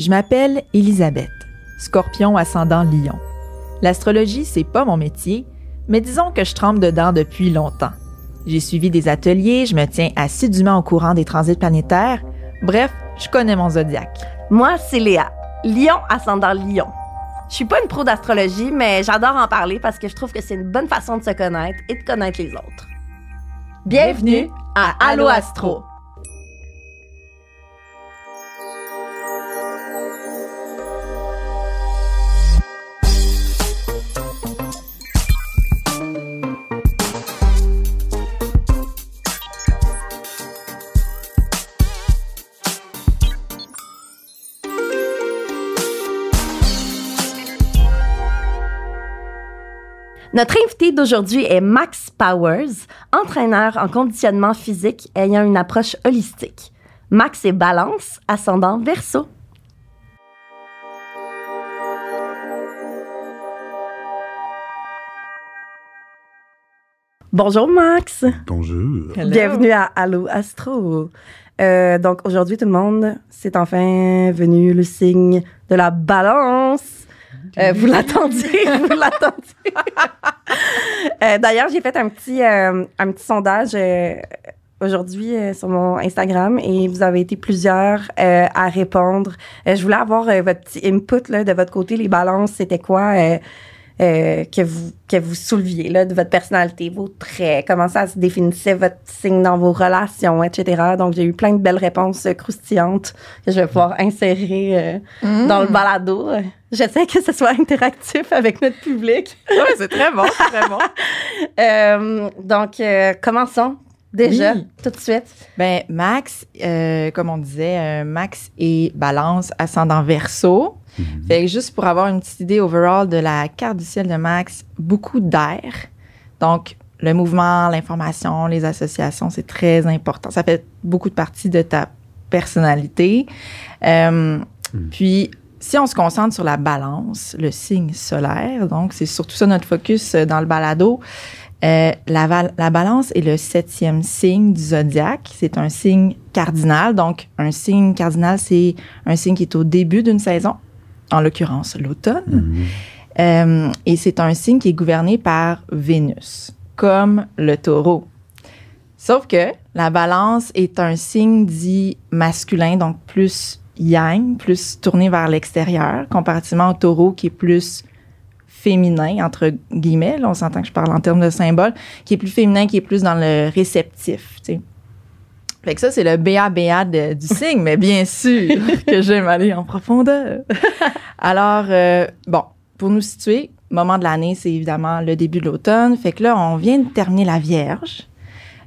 Je m'appelle Elisabeth, scorpion ascendant lion. L'astrologie, c'est pas mon métier, mais disons que je trempe dedans depuis longtemps. J'ai suivi des ateliers, je me tiens assidûment au courant des transits planétaires. Bref, je connais mon zodiaque. Moi, c'est Léa, lion ascendant lion. Je suis pas une pro d'astrologie, mais j'adore en parler parce que je trouve que c'est une bonne façon de se connaître et de connaître les autres. Bienvenue à Allo Astro. Notre invité d'aujourd'hui est Max Powers, entraîneur en conditionnement physique ayant une approche holistique. Max est balance, ascendant verso. Bonjour Max. Bonjour. Bienvenue à Allo Astro. Euh, donc aujourd'hui tout le monde, c'est enfin venu le signe de la balance. Euh, vous l'attendiez, vous l'attendiez. Euh, d'ailleurs, j'ai fait un petit, euh, un petit sondage aujourd'hui sur mon Instagram et vous avez été plusieurs à répondre. je voulais avoir votre petit input de votre côté, les balances, c'était quoi? Que vous que vous souleviez là, de votre personnalité, vos traits, comment ça se définissait votre signe dans vos relations, etc. Donc, j'ai eu plein de belles réponses croustillantes que je vais pouvoir insérer Mm. dans le balado. J'essaie que ce soit interactif avec notre public. Ouais, c'est très bon, très bon. Euh, donc, euh, commençons déjà, Oui. tout de suite. Ben, Max, euh, comme on disait, euh, Max est balance ascendant verso. Fait que juste pour avoir une petite idée overall de la carte du ciel de Max, beaucoup d'air. Donc, le mouvement, l'information, les associations, c'est très important. Ça fait beaucoup de partie de ta personnalité. Euh, Puis, si on se concentre sur la balance, le signe solaire, donc c'est surtout ça notre focus euh, dans le balado, euh, la, la balance est le septième signe du zodiaque. C'est un signe cardinal. Donc, un signe cardinal, c'est un signe qui est au début d'une saison, en l'occurrence l'automne. Euh, et c'est un signe qui est gouverné par Vénus, comme le taureau. Sauf que la balance est un signe dit masculin, donc plus yang, plus tourné vers l'extérieur, comparativement au taureau qui est plus féminin, entre guillemets. Là, on s'entend que je parle en termes de symbole, qui est plus féminin, qui est plus dans le réceptif. tu sais. Fait que ça, c'est le BABA de- du signe, mais bien sûr que j'aime aller en profondeur. Alors, euh, bon, pour nous situer, moment de l'année, c'est évidemment le début de l'automne. Fait que là, on vient de terminer la Vierge,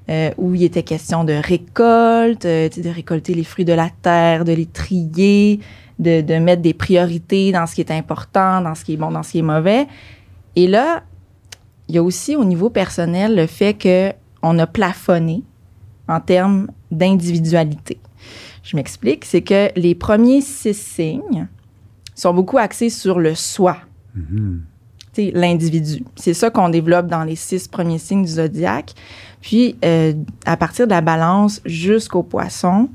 euh, où il était question de récolte, euh, de récolter les fruits de la terre, de les trier, de, de mettre des priorités dans ce qui est important, dans ce qui est bon, dans ce qui est mauvais. Et là, il y a aussi au niveau personnel le fait que on a plafonné en termes d'individualité. Je m'explique, c'est que les premiers six signes sont beaucoup axés sur le soi, sais, l'individu. C'est ça qu'on développe dans les six premiers signes du zodiaque. Puis, euh, à partir de la balance jusqu'au poisson,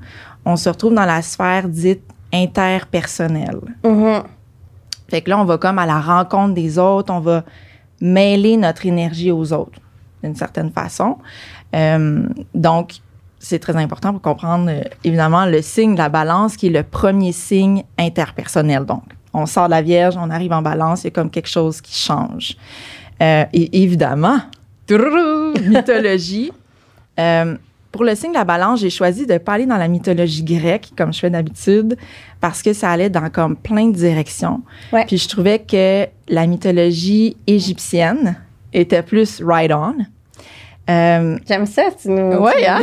on se retrouve dans la sphère dite interpersonnelle. Mhm. Fait que là, on va comme à la rencontre des autres, on va mêler notre énergie aux autres, d'une certaine façon. Euh, donc, c'est très important pour comprendre, euh, évidemment, le signe de la balance, qui est le premier signe interpersonnel. Donc, on sort de la Vierge, on arrive en balance, il y a comme quelque chose qui change. Euh, et évidemment, mythologie. Euh, pour le signe de la balance, j'ai choisi de pas aller dans la mythologie grecque, comme je fais d'habitude, parce que ça allait dans comme plein de directions. Ouais. Puis je trouvais que la mythologie égyptienne était plus right on. Euh, J'aime ça, tu nous. Nous hein?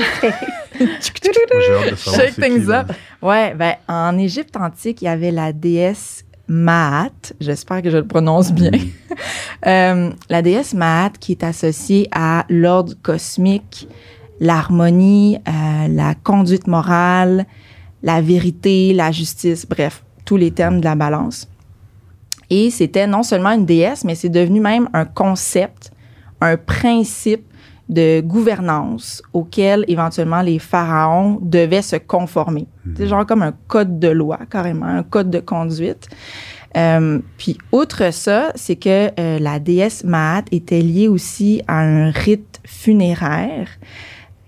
Shake things up. Ouais, ben, en Égypte antique, il y avait la déesse Maat. J'espère que je le prononce bien. Euh, la déesse Maat qui est associée à l'ordre cosmique, l'harmonie, euh, la conduite morale, la vérité, la justice, bref, tous les termes de la balance. Et c'était non seulement une déesse, mais c'est devenu même un concept, un principe, de gouvernance auquel éventuellement les pharaons devaient se conformer. C'est genre comme un code de loi, carrément, un code de conduite. Euh, puis, outre ça, c'est que euh, la déesse Maat était liée aussi à un rite funéraire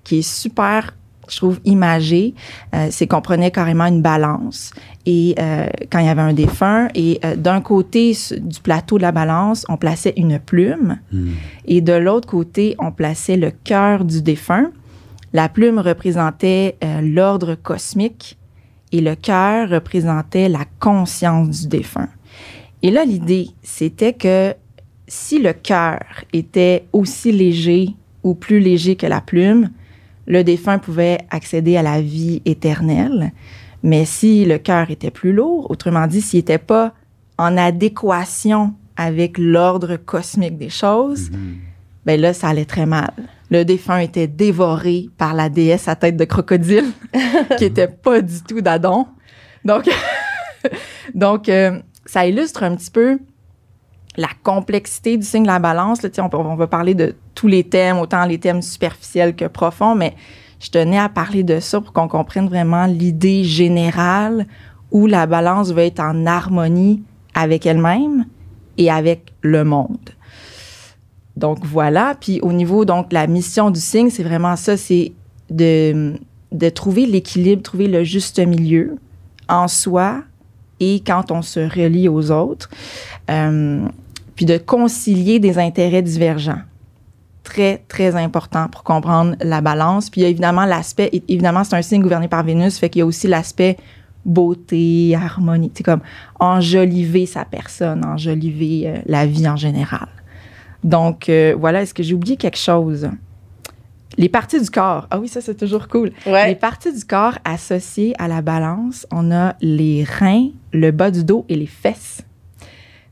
qui est super, je trouve, imagé. Euh, c'est qu'on prenait carrément une balance et euh, quand il y avait un défunt, et euh, d'un côté du plateau de la balance, on plaçait une plume et de l'autre côté, on plaçait le cœur du défunt. La plume représentait l'ordre cosmique et le cœur représentait la conscience du défunt. Et là, l'idée, c'était que si le cœur était aussi léger ou plus léger que la plume, le défunt pouvait accéder à la vie éternelle. Mais si le cœur était plus lourd, autrement dit, s'il n'était pas en adéquation avec l'ordre cosmique des choses, ben là, ça allait très mal. Le défunt était dévoré par la déesse à tête de crocodile, qui était pas du tout d'Adon. Donc, donc euh, ça illustre un petit peu la complexité du signe de la balance. Là, on, on va parler de tous les thèmes, autant les thèmes superficiels que profonds, mais je tenais à parler de ça pour qu'on comprenne vraiment l'idée générale où la balance va être en harmonie avec elle-même et avec le monde. Donc voilà. Puis au niveau donc la mission du signe, c'est vraiment ça, c'est de, de trouver l'équilibre, trouver le juste milieu en soi et quand on se relie aux autres, Euh, puis de concilier des intérêts divergents. Très, très important pour comprendre la balance. Puis il y a évidemment l'aspect, évidemment, c'est un signe gouverné par Vénus, fait qu'il y a aussi l'aspect beauté, harmonie, c'est comme enjoliver sa personne, enjoliver euh, la vie en général. Donc, euh, voilà, est-ce que j'ai oublié quelque chose? Les parties du corps. Ah oui, ça, c'est toujours cool. Les parties du corps associées à la balance, on a les reins, le bas du dos et les fesses.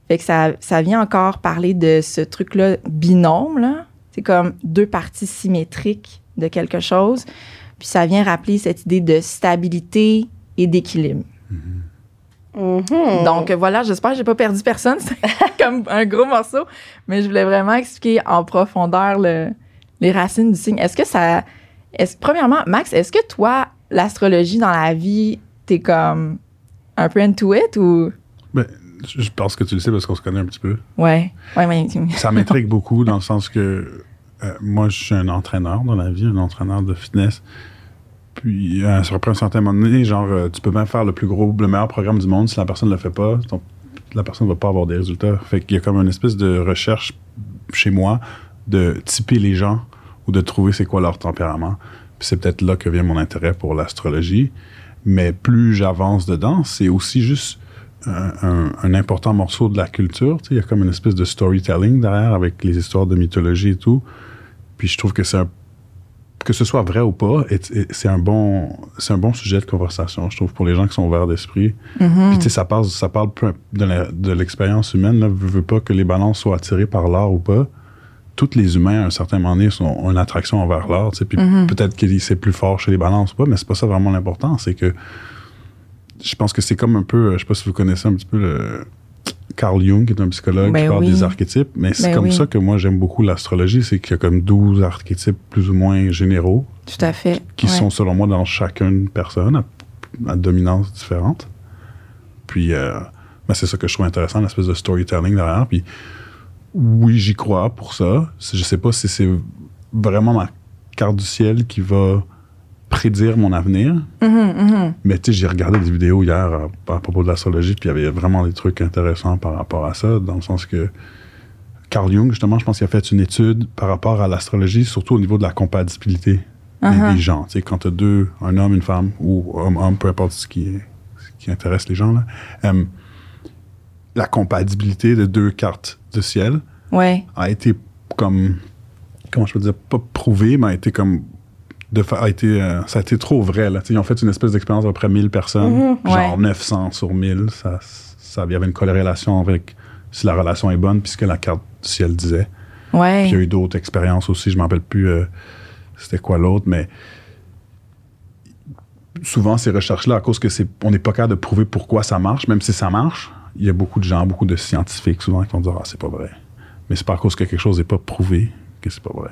Fait que ça, ça vient encore parler de ce truc-là binôme, là. C'est comme deux parties symétriques de quelque chose. Puis ça vient rappeler cette idée de stabilité et d'équilibre. Mhm. Donc voilà, j'espère que j'ai pas perdu personne. C'est comme un gros morceau, mais je voulais vraiment expliquer en profondeur le- les racines du signe. Est-ce que ça. Est premièrement, Max, est-ce que toi, l'astrologie dans la vie, t'es comme un peu into it ou? Ben, je pense que tu le sais parce qu'on se connaît un petit peu. Ouais. Ouais, mais. Ça m'intrigue beaucoup dans le sens que euh, moi, je suis un entraîneur dans la vie, un entraîneur de fitness. Puis, euh, ça reprend un certain moment donné, genre, euh, tu peux même faire le plus gros, le meilleur programme du monde. Si la personne ne le fait pas, ton- la personne ne va pas avoir des résultats. Fait qu'il y a comme une espèce de recherche chez moi de typer les gens ou de trouver c'est quoi leur tempérament. Puis c'est peut-être là que vient mon intérêt pour l'astrologie. Mais plus j'avance dedans, c'est aussi juste un, un- un important morceau de la culture. Il y a comme une espèce de storytelling derrière avec les histoires de mythologie et tout. Puis je trouve que c'est un- que ce soit vrai ou pas, c'est un bon c'est un bon sujet de conversation, je trouve, pour les gens qui sont ouverts d'esprit. Mhm. Puis tu sais, ça parle, ça parle de l'expérience humaine. Là, veux, veux pas que les balances soient attirées par l'art ou pas. Tous les humains, à un certain moment donné, sont, ont une attraction envers l'art. tu sais, Puis peut-être que c'est plus fort chez les balances ou pas, mais c'est pas ça vraiment l'important. C'est que je pense que c'est comme un peu, je sais pas si vous connaissez un petit peu le Carl Jung, qui est un psychologue Ben qui parle oui. des archétypes, mais c'est Ben comme oui. ça que moi j'aime beaucoup l'astrologie, c'est qu'il y a comme 12 archétypes plus ou moins généraux Tout à fait. qui Ouais. sont selon moi dans chacune personne à, à dominance différente. Puis euh, ben, c'est ça que je trouve intéressant, l'espèce de storytelling derrière. Puis oui, j'y crois pour ça. Je sais pas si c'est vraiment ma carte du ciel qui va prédire mon avenir. Mais tu sais, j'ai regardé des vidéos hier à, à propos de l'astrologie, puis il y avait vraiment des trucs intéressants par rapport à ça, dans le sens que Carl Jung, justement, je pense qu'il a fait une étude par rapport à l'astrologie, surtout au niveau de la compatibilité des, Uh-huh. des gens. Tu sais, quand tu as deux, un homme, une femme, ou homme-homme, peu importe ce qui, ce qui intéresse les gens, là, euh, la compatibilité de deux cartes de ciel Ouais. a été comme comment je peux dire pas prouvé mais a été comme de fa- a été euh, ça a été trop vrai là. Ils ont fait une espèce d'expérience d'à peu près 1000 personnes. Mhm, genre ouais. 900 sur 1000 ça ça il y avait une corrélation avec si la relation est bonne puisque la carte du ciel disait. Ouais. puis il y a eu d'autres expériences aussi je m'en rappelle plus euh, c'était quoi l'autre mais souvent ces recherches là à cause que c'est on n'est pas capable de prouver pourquoi ça marche même si ça marche il y a beaucoup de gens beaucoup de scientifiques souvent qui vont dire ah c'est pas vrai. Mais c'est pas à cause que quelque chose n'est pas prouvé que c'est pas vrai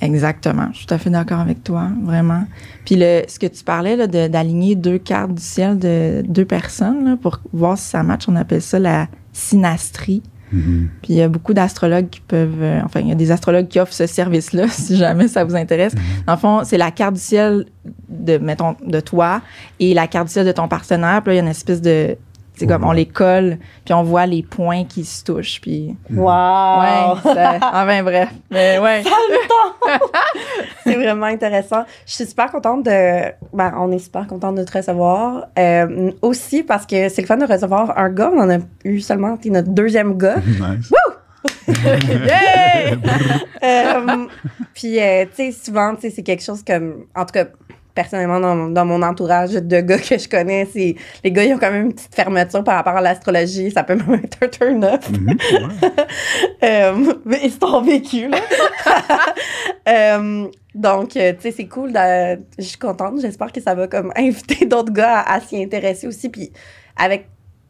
Exactement. Je suis tout à fait d'accord avec toi, vraiment. Puis le, ce que tu parlais là, de- d'aligner deux cartes du ciel de deux personnes là, pour voir si ça match, on appelle ça la synastrie. Mhm. Puis il y a beaucoup d'astrologues qui peuvent, euh, enfin, il y a des astrologues qui offrent ce service-là, si jamais ça vous intéresse. Dans le fond, c'est la carte du ciel de, mettons, de toi et la carte du ciel de ton partenaire. Puis là, il y a une espèce de, c'est comme, on les colle, puis on voit les points qui se touchent. Puis, Wow! ouais, ça- enfin bref. Mais ouais. C'est vraiment intéressant. Je suis super contente de. Ben, on est super contente de te recevoir. Euh, aussi parce que c'est le fun de recevoir un gars. On en a eu seulement. T'es notre deuxième gars. Nice. Yay! Euh, puis, euh, tu sais, souvent, tu sais, c'est quelque chose comme. En tout cas, personnellement, dans, dans mon entourage de gars que je connais, c'est. Les gars, ils ont quand même une petite fermeture par rapport à l'astrologie. Ça peut même être un turn-off. Mhm, ouais. Euh, mais ils sont vécus, là. Euh, donc, euh, tu sais, c'est cool. de- Je suis contente. J'espère que ça va comme inviter d'autres gars à, à s'y intéresser aussi. Puis, avec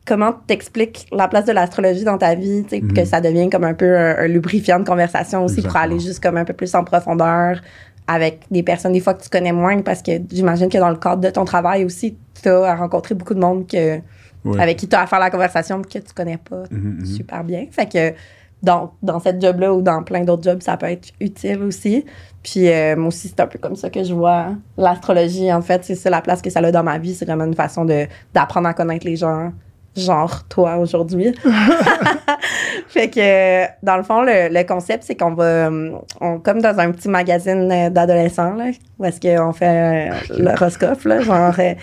comment t'expliques la place de l'astrologie dans ta vie, tu sais, Mhm. que ça devient comme un peu un, un lubrifiant de conversation aussi pour aller juste comme un peu plus en profondeur avec des personnes des fois que tu connais moins parce que j'imagine que dans le cadre de ton travail aussi, tu as rencontré beaucoup de monde que, Ouais. avec qui tu as à faire la conversation que tu connais pas Mhm, mhm. super bien. Fait que dans, dans cette job-là ou dans plein d'autres jobs, ça peut être utile aussi. Puis euh, moi aussi, c'est un peu comme ça que je vois l'astrologie. En fait, c'est ça la place que ça a dans ma vie. C'est vraiment une façon d'apprendre à connaître les gens, genre toi aujourd'hui. fait que dans le fond, le, le concept, c'est qu'on va, euh, on, comme dans un petit magazine euh, d'adolescents, là, où est-ce qu'on fait euh, l'horoscope, là, genre euh,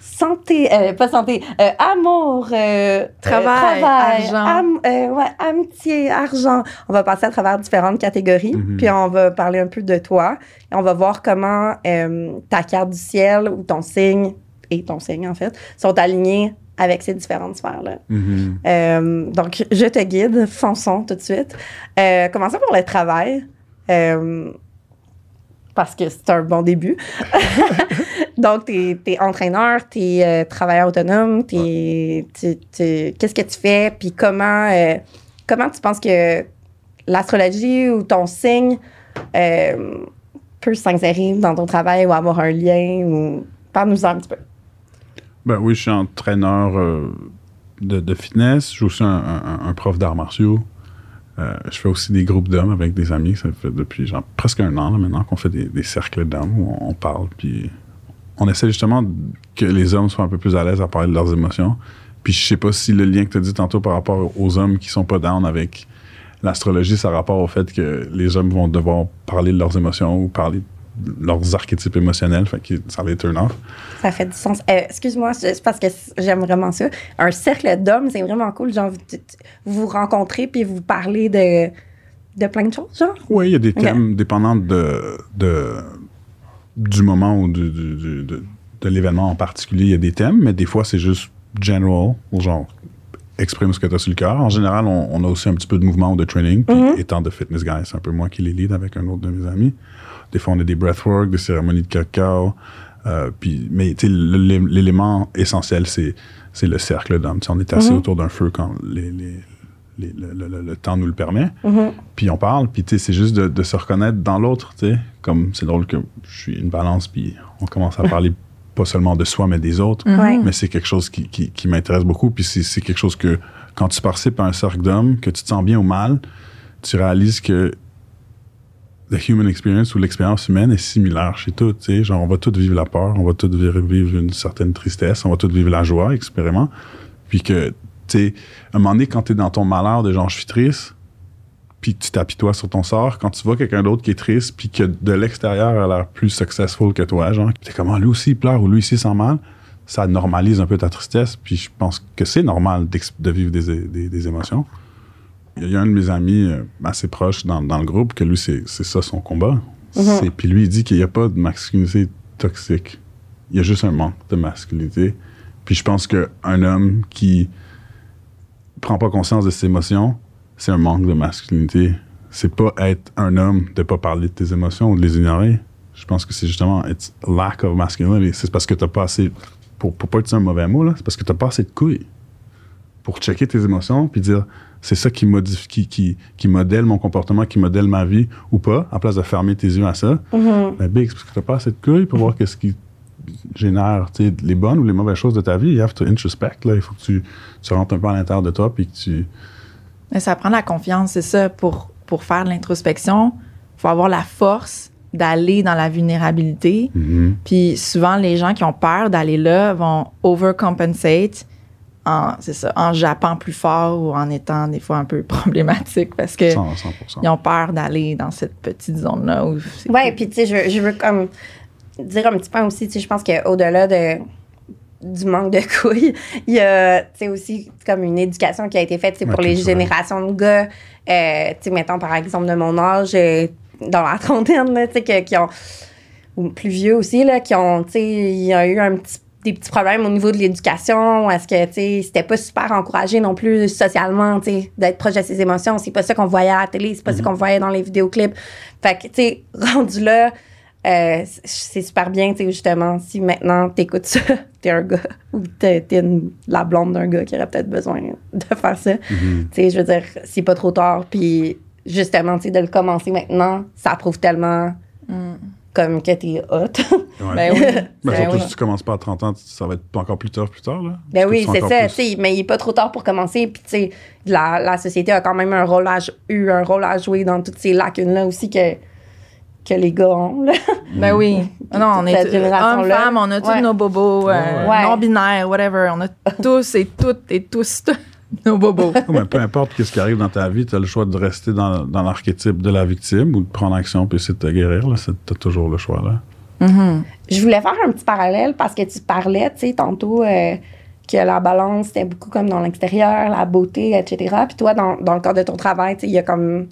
santé, euh, pas santé, euh, amour, euh, Travail, euh, argent. am- euh, ouais, amitié, argent. On va passer à travers différentes catégories, Mhm. puis on va parler un peu de toi. Et on va voir comment euh, ta carte du ciel ou ton signe, et ton signe en fait, sont alignés avec ces différentes sphères-là. Mhm. Euh, donc, je te guide, fonçons tout de suite. Euh, commençons par le travail. Euh, parce que c'est un bon début. Donc, tu es, entraîneur, tu es travailleur autonome, qu'est-ce que tu fais, puis comment, comment tu penses que l'astrologie ou ton signe peut s'insérer dans ton travail ou avoir un lien ou parle-nous un petit peu. Ben oui, je suis entraîneur euh, de, fitness. Je suis aussi un, prof d'arts martiaux. Euh, je fais aussi des groupes d'hommes avec des amis. Ça fait depuis genre, presque un an maintenant qu'on fait des, cercles d'hommes où on, parle. Puis on essaie justement que les hommes soient un peu plus à l'aise à parler de leurs émotions. Puis je sais pas si le lien que tu as dit tantôt par rapport aux hommes qui sont pas down avec l'astrologie, ça a rapport au fait que les hommes vont devoir parler de leurs émotions ou parler leurs archétypes émotionnels. Fait que ça les turn off. Ça fait du sens. Euh, Excuse-moi, c'est parce que j'aime vraiment ça. Un cercle d'hommes, c'est vraiment cool. Genre, vous vous rencontrez puis vous parlez de, de plein de choses, genre? Oui, il y a des thèmes dépendant de, de- du moment ou du- du- du- de, de l'événement en particulier. Il y a des thèmes, mais des fois, c'est juste general, ou genre exprime ce que tu as sur le cœur. En général, on, on a aussi un petit peu de mouvement ou de training. Puis, Mhm. étant de fitness guy, c'est un peu moi qui les lead avec un autre de mes amis. Des fois, on a des breathwork, des cérémonies de cacao. euh, puis, mais l'élément essentiel, c'est, le cercle d'hommes. On est assis Mhm. autour d'un feu quand les- les- les- le- le- temps nous le permet Mhm. puis on parle, puis c'est juste de, de se reconnaître dans l'autre. Comme c'est drôle que je suis une balance, puis on commence à parler pas seulement de soi, mais des autres. Mhm. Mais c'est quelque chose qui, qui, qui m'intéresse beaucoup, puis c'est quelque chose que quand tu participes à un cercle d'hommes, que tu te sens bien ou mal, tu réalises que the human experience ou l'expérience humaine est similaire chez sais. Genre, on va tous vivre la peur, on va tous vivre, une certaine tristesse, on va tous vivre la joie, expérimment. Puis que, tu sais, à un moment donné, quand tu es dans ton malheur de genre, je suis triste, puis tu t'apitoies sur ton sort, quand tu vois quelqu'un d'autre qui est triste, puis que de l'extérieur a l'air plus successful que toi, genre, t'es comme, ah, lui aussi il pleure ou lui aussi il sent mal, ça normalise un peu ta tristesse, puis je pense que c'est normal de vivre des, des, des émotions. Il y a un de mes amis euh, assez proche dans, dans le groupe que lui, c'est ça son combat. C'est- Puis lui, il dit qu'il n'y a pas de masculinité toxique. Il y a juste un manque de masculinité. Puis je pense qu'un homme qui prend pas conscience de ses émotions, c'est un manque de masculinité. C'est pas être un homme de pas parler de tes émotions ou de les ignorer. Je pense que c'est justement it's lack of masculinity. C'est parce que t'as pas assez, pour, pour pas utiliser un mauvais mot, là, c'est parce que t'as pas assez de couilles. Pour checker tes émotions, puis dire c'est ça qui modifie, qui, qui, qui modèle mon comportement, qui modèle ma vie ou pas, en place de fermer tes yeux à ça. Mhm. Ben, big, c'est parce que t'as pas assez de couilles pour voir qu'est-ce qui génère les bonnes ou les mauvaises choses de ta vie. You have to introspect, là. Il faut que tu, tu rentres un peu à l'intérieur de toi, puis que tu. Mais ça prend la confiance, c'est ça. Pour, pour faire de l'introspection, il faut avoir la force d'aller dans la vulnérabilité. Mhm. Puis souvent, les gens qui ont peur d'aller là vont overcompensate en, c'est ça, en jappant plus fort ou en étant des fois un peu problématique parce que 100%. ils ont peur d'aller dans cette petite zone-là. Où c'est Ouais, puis tu sais, je, veux- je veux comme dire un petit peu aussi, tu sais, je pense qu'au-delà de du manque de couilles, il y a, tu sais, aussi comme une éducation qui a été faite, tu sais, Ouais, pour les générations de gars, euh, tu sais, mettons, par exemple, de mon âge, euh, dans la trentaine, là, tu sais, que- qui ont, ou plus vieux aussi, là, qui ont, tu sais, il y a eu un petit des petits problèmes au niveau de l'éducation, est-ce que, tu sais, c'était pas super encouragé non plus socialement, tu sais, d'être proche de ses émotions. C'est pas ça qu'on voyait à la télé, c'est pas ça qu'on voyait dans les vidéoclips. Fait que, tu sais, rendu là, euh, c'est super bien, tu sais, justement, si maintenant t'écoutes ça, t'es un gars ou t'es, la blonde d'un gars qui aurait peut-être besoin de faire ça. Tu sais, je veux dire, c'est pas trop tard, puis justement, tu sais, de le commencer maintenant, ça prouve tellement comme que t'es hot. Ouais. Ben oui. Ben, Ben surtout oui. si tu commences pas à 30 ans, ça va être encore plus tard plus tard. Là. Ben oui, c'est ça, plus- tu sais, mais il est pas trop tard pour commencer. Puis, tu sais, la, la société a quand même un rôle à, eu un rôle à jouer dans toutes ces lacunes-là aussi que, que les gars ont. Là. Ben oui. Non, on est hommes, femmes, on a tous Ouais. nos bobos, euh, Ouais, ouais. non-binaires, whatever. On a tous et toutes et tous nos bobos. Ouais, mais peu importe ce qui arrive dans ta vie, tu as le choix de rester dans, dans l'archétype de la victime ou de prendre action puis essayer de te guérir. Tu as toujours le choix. là. Je voulais faire un petit parallèle parce que tu parlais, tu sais, tantôt euh, que la balance, c'était beaucoup comme dans l'extérieur, la beauté, etc. Puis toi, dans, dans le cadre de ton travail, tu sais, il y a comme.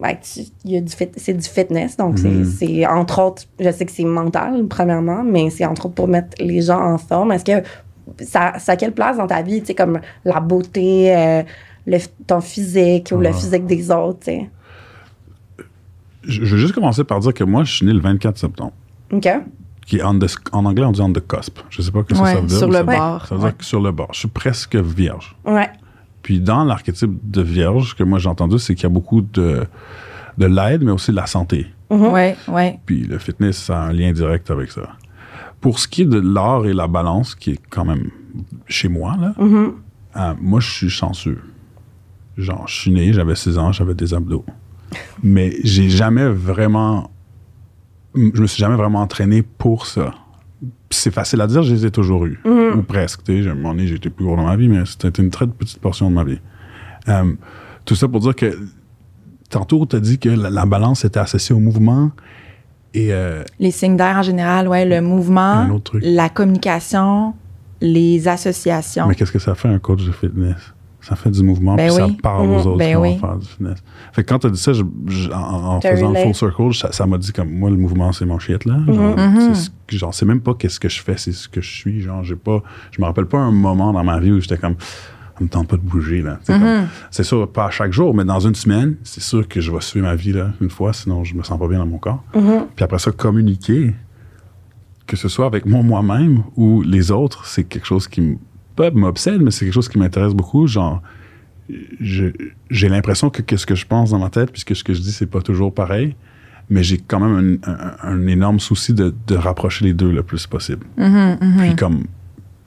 ouais, tu- y a du fit- c'est du fitness, donc c'est- Mhm. c'est entre autres, je sais que c'est mental, premièrement, mais c'est entre autres pour mettre les gens en forme. Est-ce que ça, ça a quelle place dans ta vie, tu sais, comme la beauté, euh, le, ton physique ou le Ah. physique des autres, tu sais? Je, je vais juste commencer par dire que moi, je suis né le 24 septembre. OK? Qui est on the- en anglais, on dit on the cusp. Je sais pas ce que Ouais, ça veut dire. sur le ça- bord, Ça veut ouais. dire que sur le bord. Je suis presque vierge. Ouais. Puis dans l'archétype de vierge que moi j'ai entendu, c'est qu'il y a beaucoup de, de l'aide, mais aussi de la santé. Ouais, ouais. Puis le fitness, ça a un lien direct avec ça. Pour ce qui est de l'art et la balance, qui est quand même chez moi, là, euh, moi, je suis chanceux. Genre, je suis né, j'avais 6 ans, j'avais des abdos. Mais j'ai jamais vraiment... Je me suis jamais vraiment entraîné pour ça. C'est facile à dire, je les ai toujours eus. Ou presque. J'ai- un moment donné, j'étais plus gros dans ma vie, mais c'était une très petite portion de ma vie. Euh, tout ça pour dire que tantôt, tu as dit que la, la balance était associée au mouvement. Et euh, Les signes d'air en général, ouais, le mouvement, la communication, les associations. mais qu'est-ce que ça fait un coach de fitness? Ça fait du mouvement, Ben puis oui. ça parle aux autres Ben qui vont faire du fitness. Fait que quand tu as dit ça, je- je- en, faisant le full circle, ça ça m'a dit comme moi, le mouvement, c'est mon shit, là. Genre, Mhm. c'est ce que- genre, c'est même pas qu'est-ce que je fais, c'est ce que je suis. Genre, j'ai pas, je me rappelle pas un moment dans ma vie où j'étais comme, ça me tente pas de bouger, là. C'est Mhm. comme- C'est sûr, pas à chaque jour, mais dans une semaine, c'est sûr que je vais suivre ma vie, là, une fois, sinon je me sens pas bien dans mon corps. Puis après ça, communiquer, que ce soit avec moi moi-même ou les autres, c'est quelque chose qui me pas m'obsède, mais c'est quelque chose qui m'intéresse beaucoup. Genre, j'ai l'impression que, que ce que je pense dans ma tête, puisque ce que je dis, c'est pas toujours pareil, mais j'ai quand même un, un- un énorme souci de, de rapprocher les deux le plus possible. Puis comme,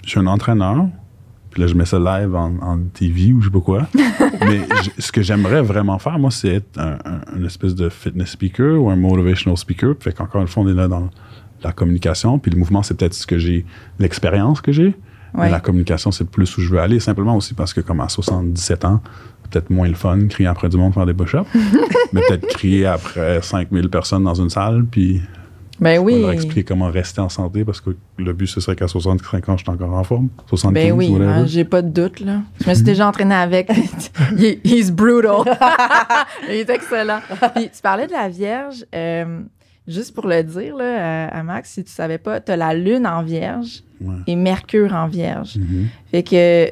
je suis un entraîneur, puis là, je mets ça live en, en TV ou je sais pas quoi. mais je- ce que j'aimerais vraiment faire, moi, c'est être un, espèce de fitness speaker ou un motivational speaker. Fait qu'encore une fois, on est là dans la communication. Puis le mouvement, c'est peut-être ce que j'ai, l'expérience que j'ai. Mais la communication, c'est plus où je veux aller. Simplement aussi parce que, comme à 77 ans, peut-être moins le fun, crier après du monde, faire des push-ups. mais peut-être crier après 5000 personnes dans une salle, puis Ben oui. leur expliquer comment rester en santé parce que le but, ce serait qu'à 65 ans, je suis encore en forme. 75, Ben oui, hein, j'ai pas de doute, là. Je me suis déjà entraînée avec. Il est- He's brutal. Il est excellent. Puis tu parlais de la Vierge. euh, juste pour le dire, là, à, à Max, si tu savais pas, tu as la Lune en Vierge Ouais. et Mercure en Vierge. Mhm. Fait que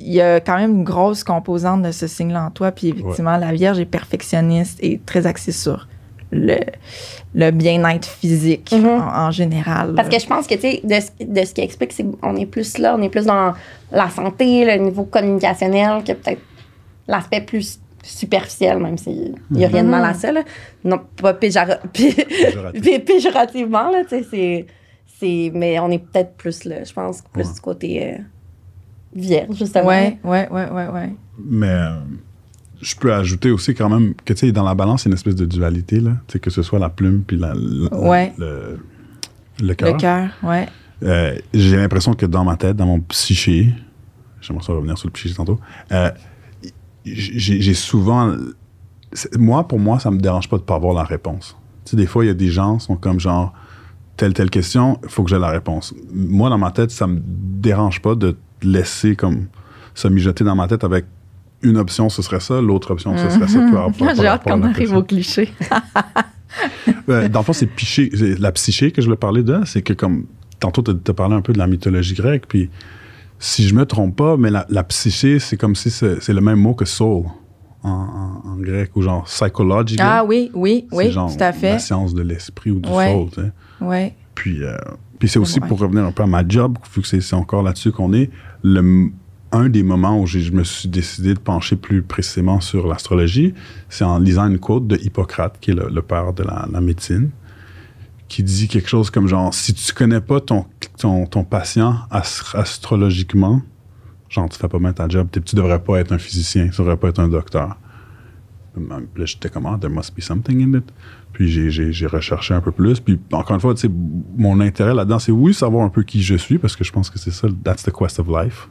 il y a quand même une grosse composante de ce signe-là en toi. Puis effectivement, la Vierge est perfectionniste et très axée sur le, le bien-être physique Mhm. en, en général. Parce que je pense que, tu sais, de, ce- de ce qui explique, c'est qu'on est plus là, on est plus dans la santé, le niveau communicationnel, que peut-être l'aspect plus superficiel, même s'il n'y a rien de mal à ça, là. Non, pas péjora- péjorativement, là, tu sais, c'est, c'est... Mais on est peut-être plus là, je pense, plus Ouais. du côté euh, vierge, justement. Ouais, ouais, ouais, ouais, ouais. Mais euh, je peux ajouter aussi quand même que, tu sais, dans la balance, il y a une espèce de dualité, là. Tu sais, que ce soit la plume puis la, la- Ouais. le, le cœur. Le cœur, ouais. Euh, j'ai l'impression que dans ma tête, dans mon psyché, j'aimerais ça revenir sur le psyché tantôt, euh, j'ai souvent. Moi, pour moi, ça me dérange pas de pas avoir la réponse. Tu sais, des fois, il y a des gens qui sont comme genre, telle, telle question, il faut que j'ai la réponse. Moi, dans ma tête, ça me dérange pas de te laisser comme ça mijoter dans ma tête avec une option, ce serait ça, l'autre option, ce serait ça. importe J'ai hâte qu'on arrive au cliché. Euh, dans le fond, c'est piché. c'est La psyché que je voulais parler de, c'est que comme tantôt, tu as parlé un peu de la mythologie grecque, puis si je me trompe pas, mais la, la psyché, c'est comme si c'est le même mot que soul en, en- en grec, ou genre psychological. Ah oui, oui, oui, genre tout à fait. La science de l'esprit ou du Ouais. soul, tu sais. Ouais. Puis, euh, puis c'est aussi Ouais. pour revenir un peu à ma job, vu que c'est encore là-dessus qu'on est, le, un des moments où je me suis décidé de pencher plus précisément sur l'astrologie, c'est en lisant une quote de Hippocrate, qui est le, le père de la, la médecine, qui dit quelque chose comme genre, si tu connais pas ton, ton, ton patient as- astrologiquement, genre, tu fais pas bien ta job, tu devrais pas être un physicien, tu devrais pas être un docteur. Là, j'étais comme, ah, there must be something in it. Puis j'ai- recherché un peu plus. Puis encore une fois, tu sais, mon intérêt là-dedans, c'est oui, savoir un peu qui je suis, parce que je pense que c'est ça, that's the quest of life.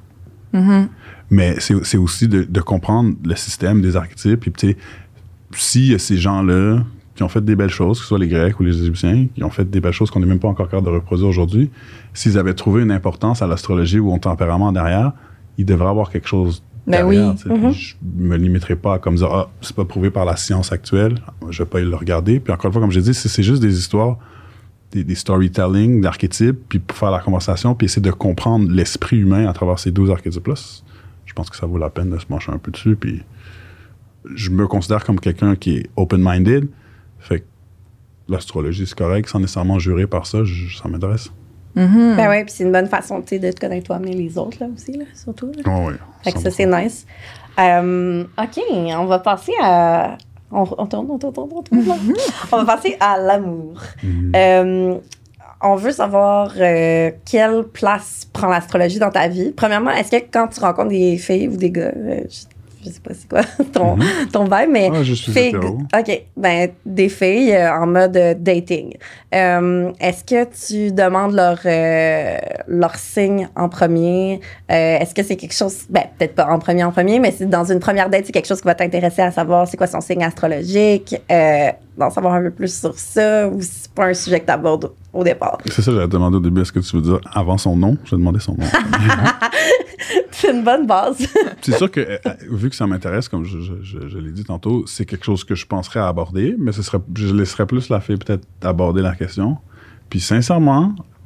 Mhm. Mais c'est aussi de, de comprendre le système des archétypes. Puis, tu sais, a ces gens-là qui ont fait des belles choses, que ce soit les Grecs ou les Égyptiens, qui ont fait des belles choses qu'on n'est même pas encore capable de reproduire aujourd'hui, s'ils avaient trouvé une importance à l'astrologie ou au tempérament derrière, ils devraient avoir quelque chose Ben derrière. oui. sais. Puis Je me limiterai pas à comme dire, ah, c'est pas prouvé par la science actuelle, je vais pas le regarder. Puis encore une fois, comme j'ai dit, c'est juste des histoires des, des storytelling, d'archétypes, puis pour faire la conversation, puis essayer de comprendre l'esprit humain à travers ces deux archétypes-là. c- Je pense que ça vaut la peine de se pencher un peu dessus. Puis je me considère comme quelqu'un qui est open-minded. L'astrologie, c'est correct, sans nécessairement jurer par ça, je- ça m'intéresse. Mhm. Ben ouais, puis c'est une bonne façon, tu sais, de te connaître toi, mais les autres, là, aussi, là, surtout. là. Oh, oui. Fait que ça, c'est nice. Euh, OK, on va passer à... On, on tourne, on tourne, on tourne, on tourne. on va passer à l'amour. Mhm. Euh, on veut savoir euh, quelle place prend l'astrologie dans ta vie. Premièrement, est-ce que quand tu rencontres des filles ou des gars, euh, je, sais pas c'est quoi ton, Mhm. ton vibe, mais Ah, je suis hétéro. OK, ben des filles euh, en mode euh, dating. Euh, est-ce que tu demandes leur euh, leur signe en premier? Est-ce que c'est quelque chose ben peut-être pas en premier en premier, mais c'est dans une première date, c'est quelque chose qui va t'intéresser à savoir c'est quoi son signe astrologique, d'en savoir un peu plus sur ça ou c'est pas un sujet que tu abordes au départ. C'est ça, j'avais demandé au début, est-ce que tu veux dire avant son nom? Je vais demander son nom. c'est une bonne base. c'est sûr que, euh, euh, vu que ça m'intéresse, comme je, je- je- je l'ai dit tantôt, c'est quelque chose que je penserais aborder, mais ce serait, je laisserais plus la fille peut-être aborder la question. Puis sincèrement,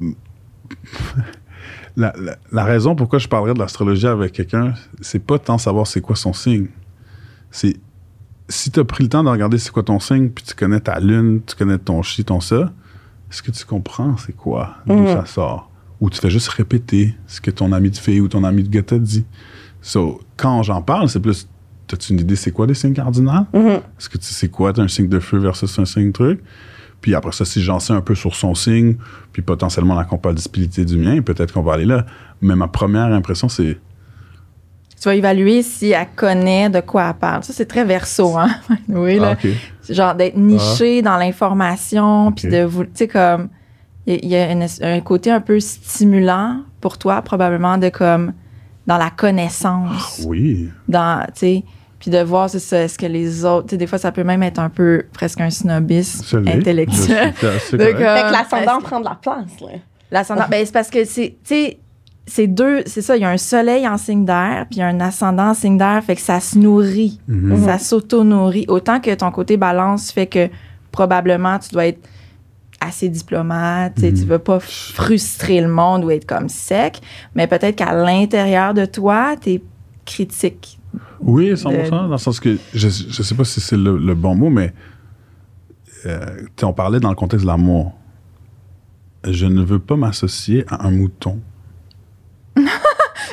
la, la- la raison pourquoi je parlerais de l'astrologie avec quelqu'un, c'est pas tant savoir c'est quoi son signe. C'est si tu as pris le temps de regarder c'est quoi ton signe, puis tu connais ta lune, tu connais ton chi, ton ça, est-ce que tu comprends c'est quoi, d'où Mhm. ça sort? Ou tu fais juste répéter ce que ton ami de fille ou ton ami de gars t'a dit? So, quand j'en parle, c'est plus, as-tu une idée c'est quoi les signes cardinaux? Mhm. Est-ce que tu sais quoi, t'as un signe de feu versus un signe truc? Puis après ça, si j'en sais un peu sur son signe, puis potentiellement la compatibilité du mien, peut-être qu'on va aller là. Mais ma première impression, c'est Tu vas évaluer si elle connaît de quoi elle parle. Ça, c'est très verso, hein? oui, ah, là. C'est genre d'être niché dans l'information, puis de vous. Tu sais, comme. Il y a- une- un côté un peu stimulant pour toi, probablement, de comme. Dans la connaissance. Oui. Dans. Tu sais. Puis de voir, c'est ça, est-ce que les autres. Tu sais, des fois, ça peut même être un peu presque un snobisme intellectuel. De comme- fait que l'ascendant prend de la place là. L'ascendant, ben, c'est parce que c'est, tu sais, c'est deux, c'est ça, il y a un soleil en signe d'air, puis un ascendant en signe d'air, fait que ça se nourrit, Mhm. ça s'auto-nourrit. Autant que ton côté balance fait que probablement tu dois être assez diplomate, tu sais, tu Mhm. veux pas frustrer le monde ou être comme sec, mais peut-être qu'à l'intérieur de toi, tu es critique. Oui, 100%, dans le sens que je, je sais pas si c'est le, le bon mot, mais euh, on parlait dans le contexte de l'amour. Je ne veux pas m'associer à un mouton.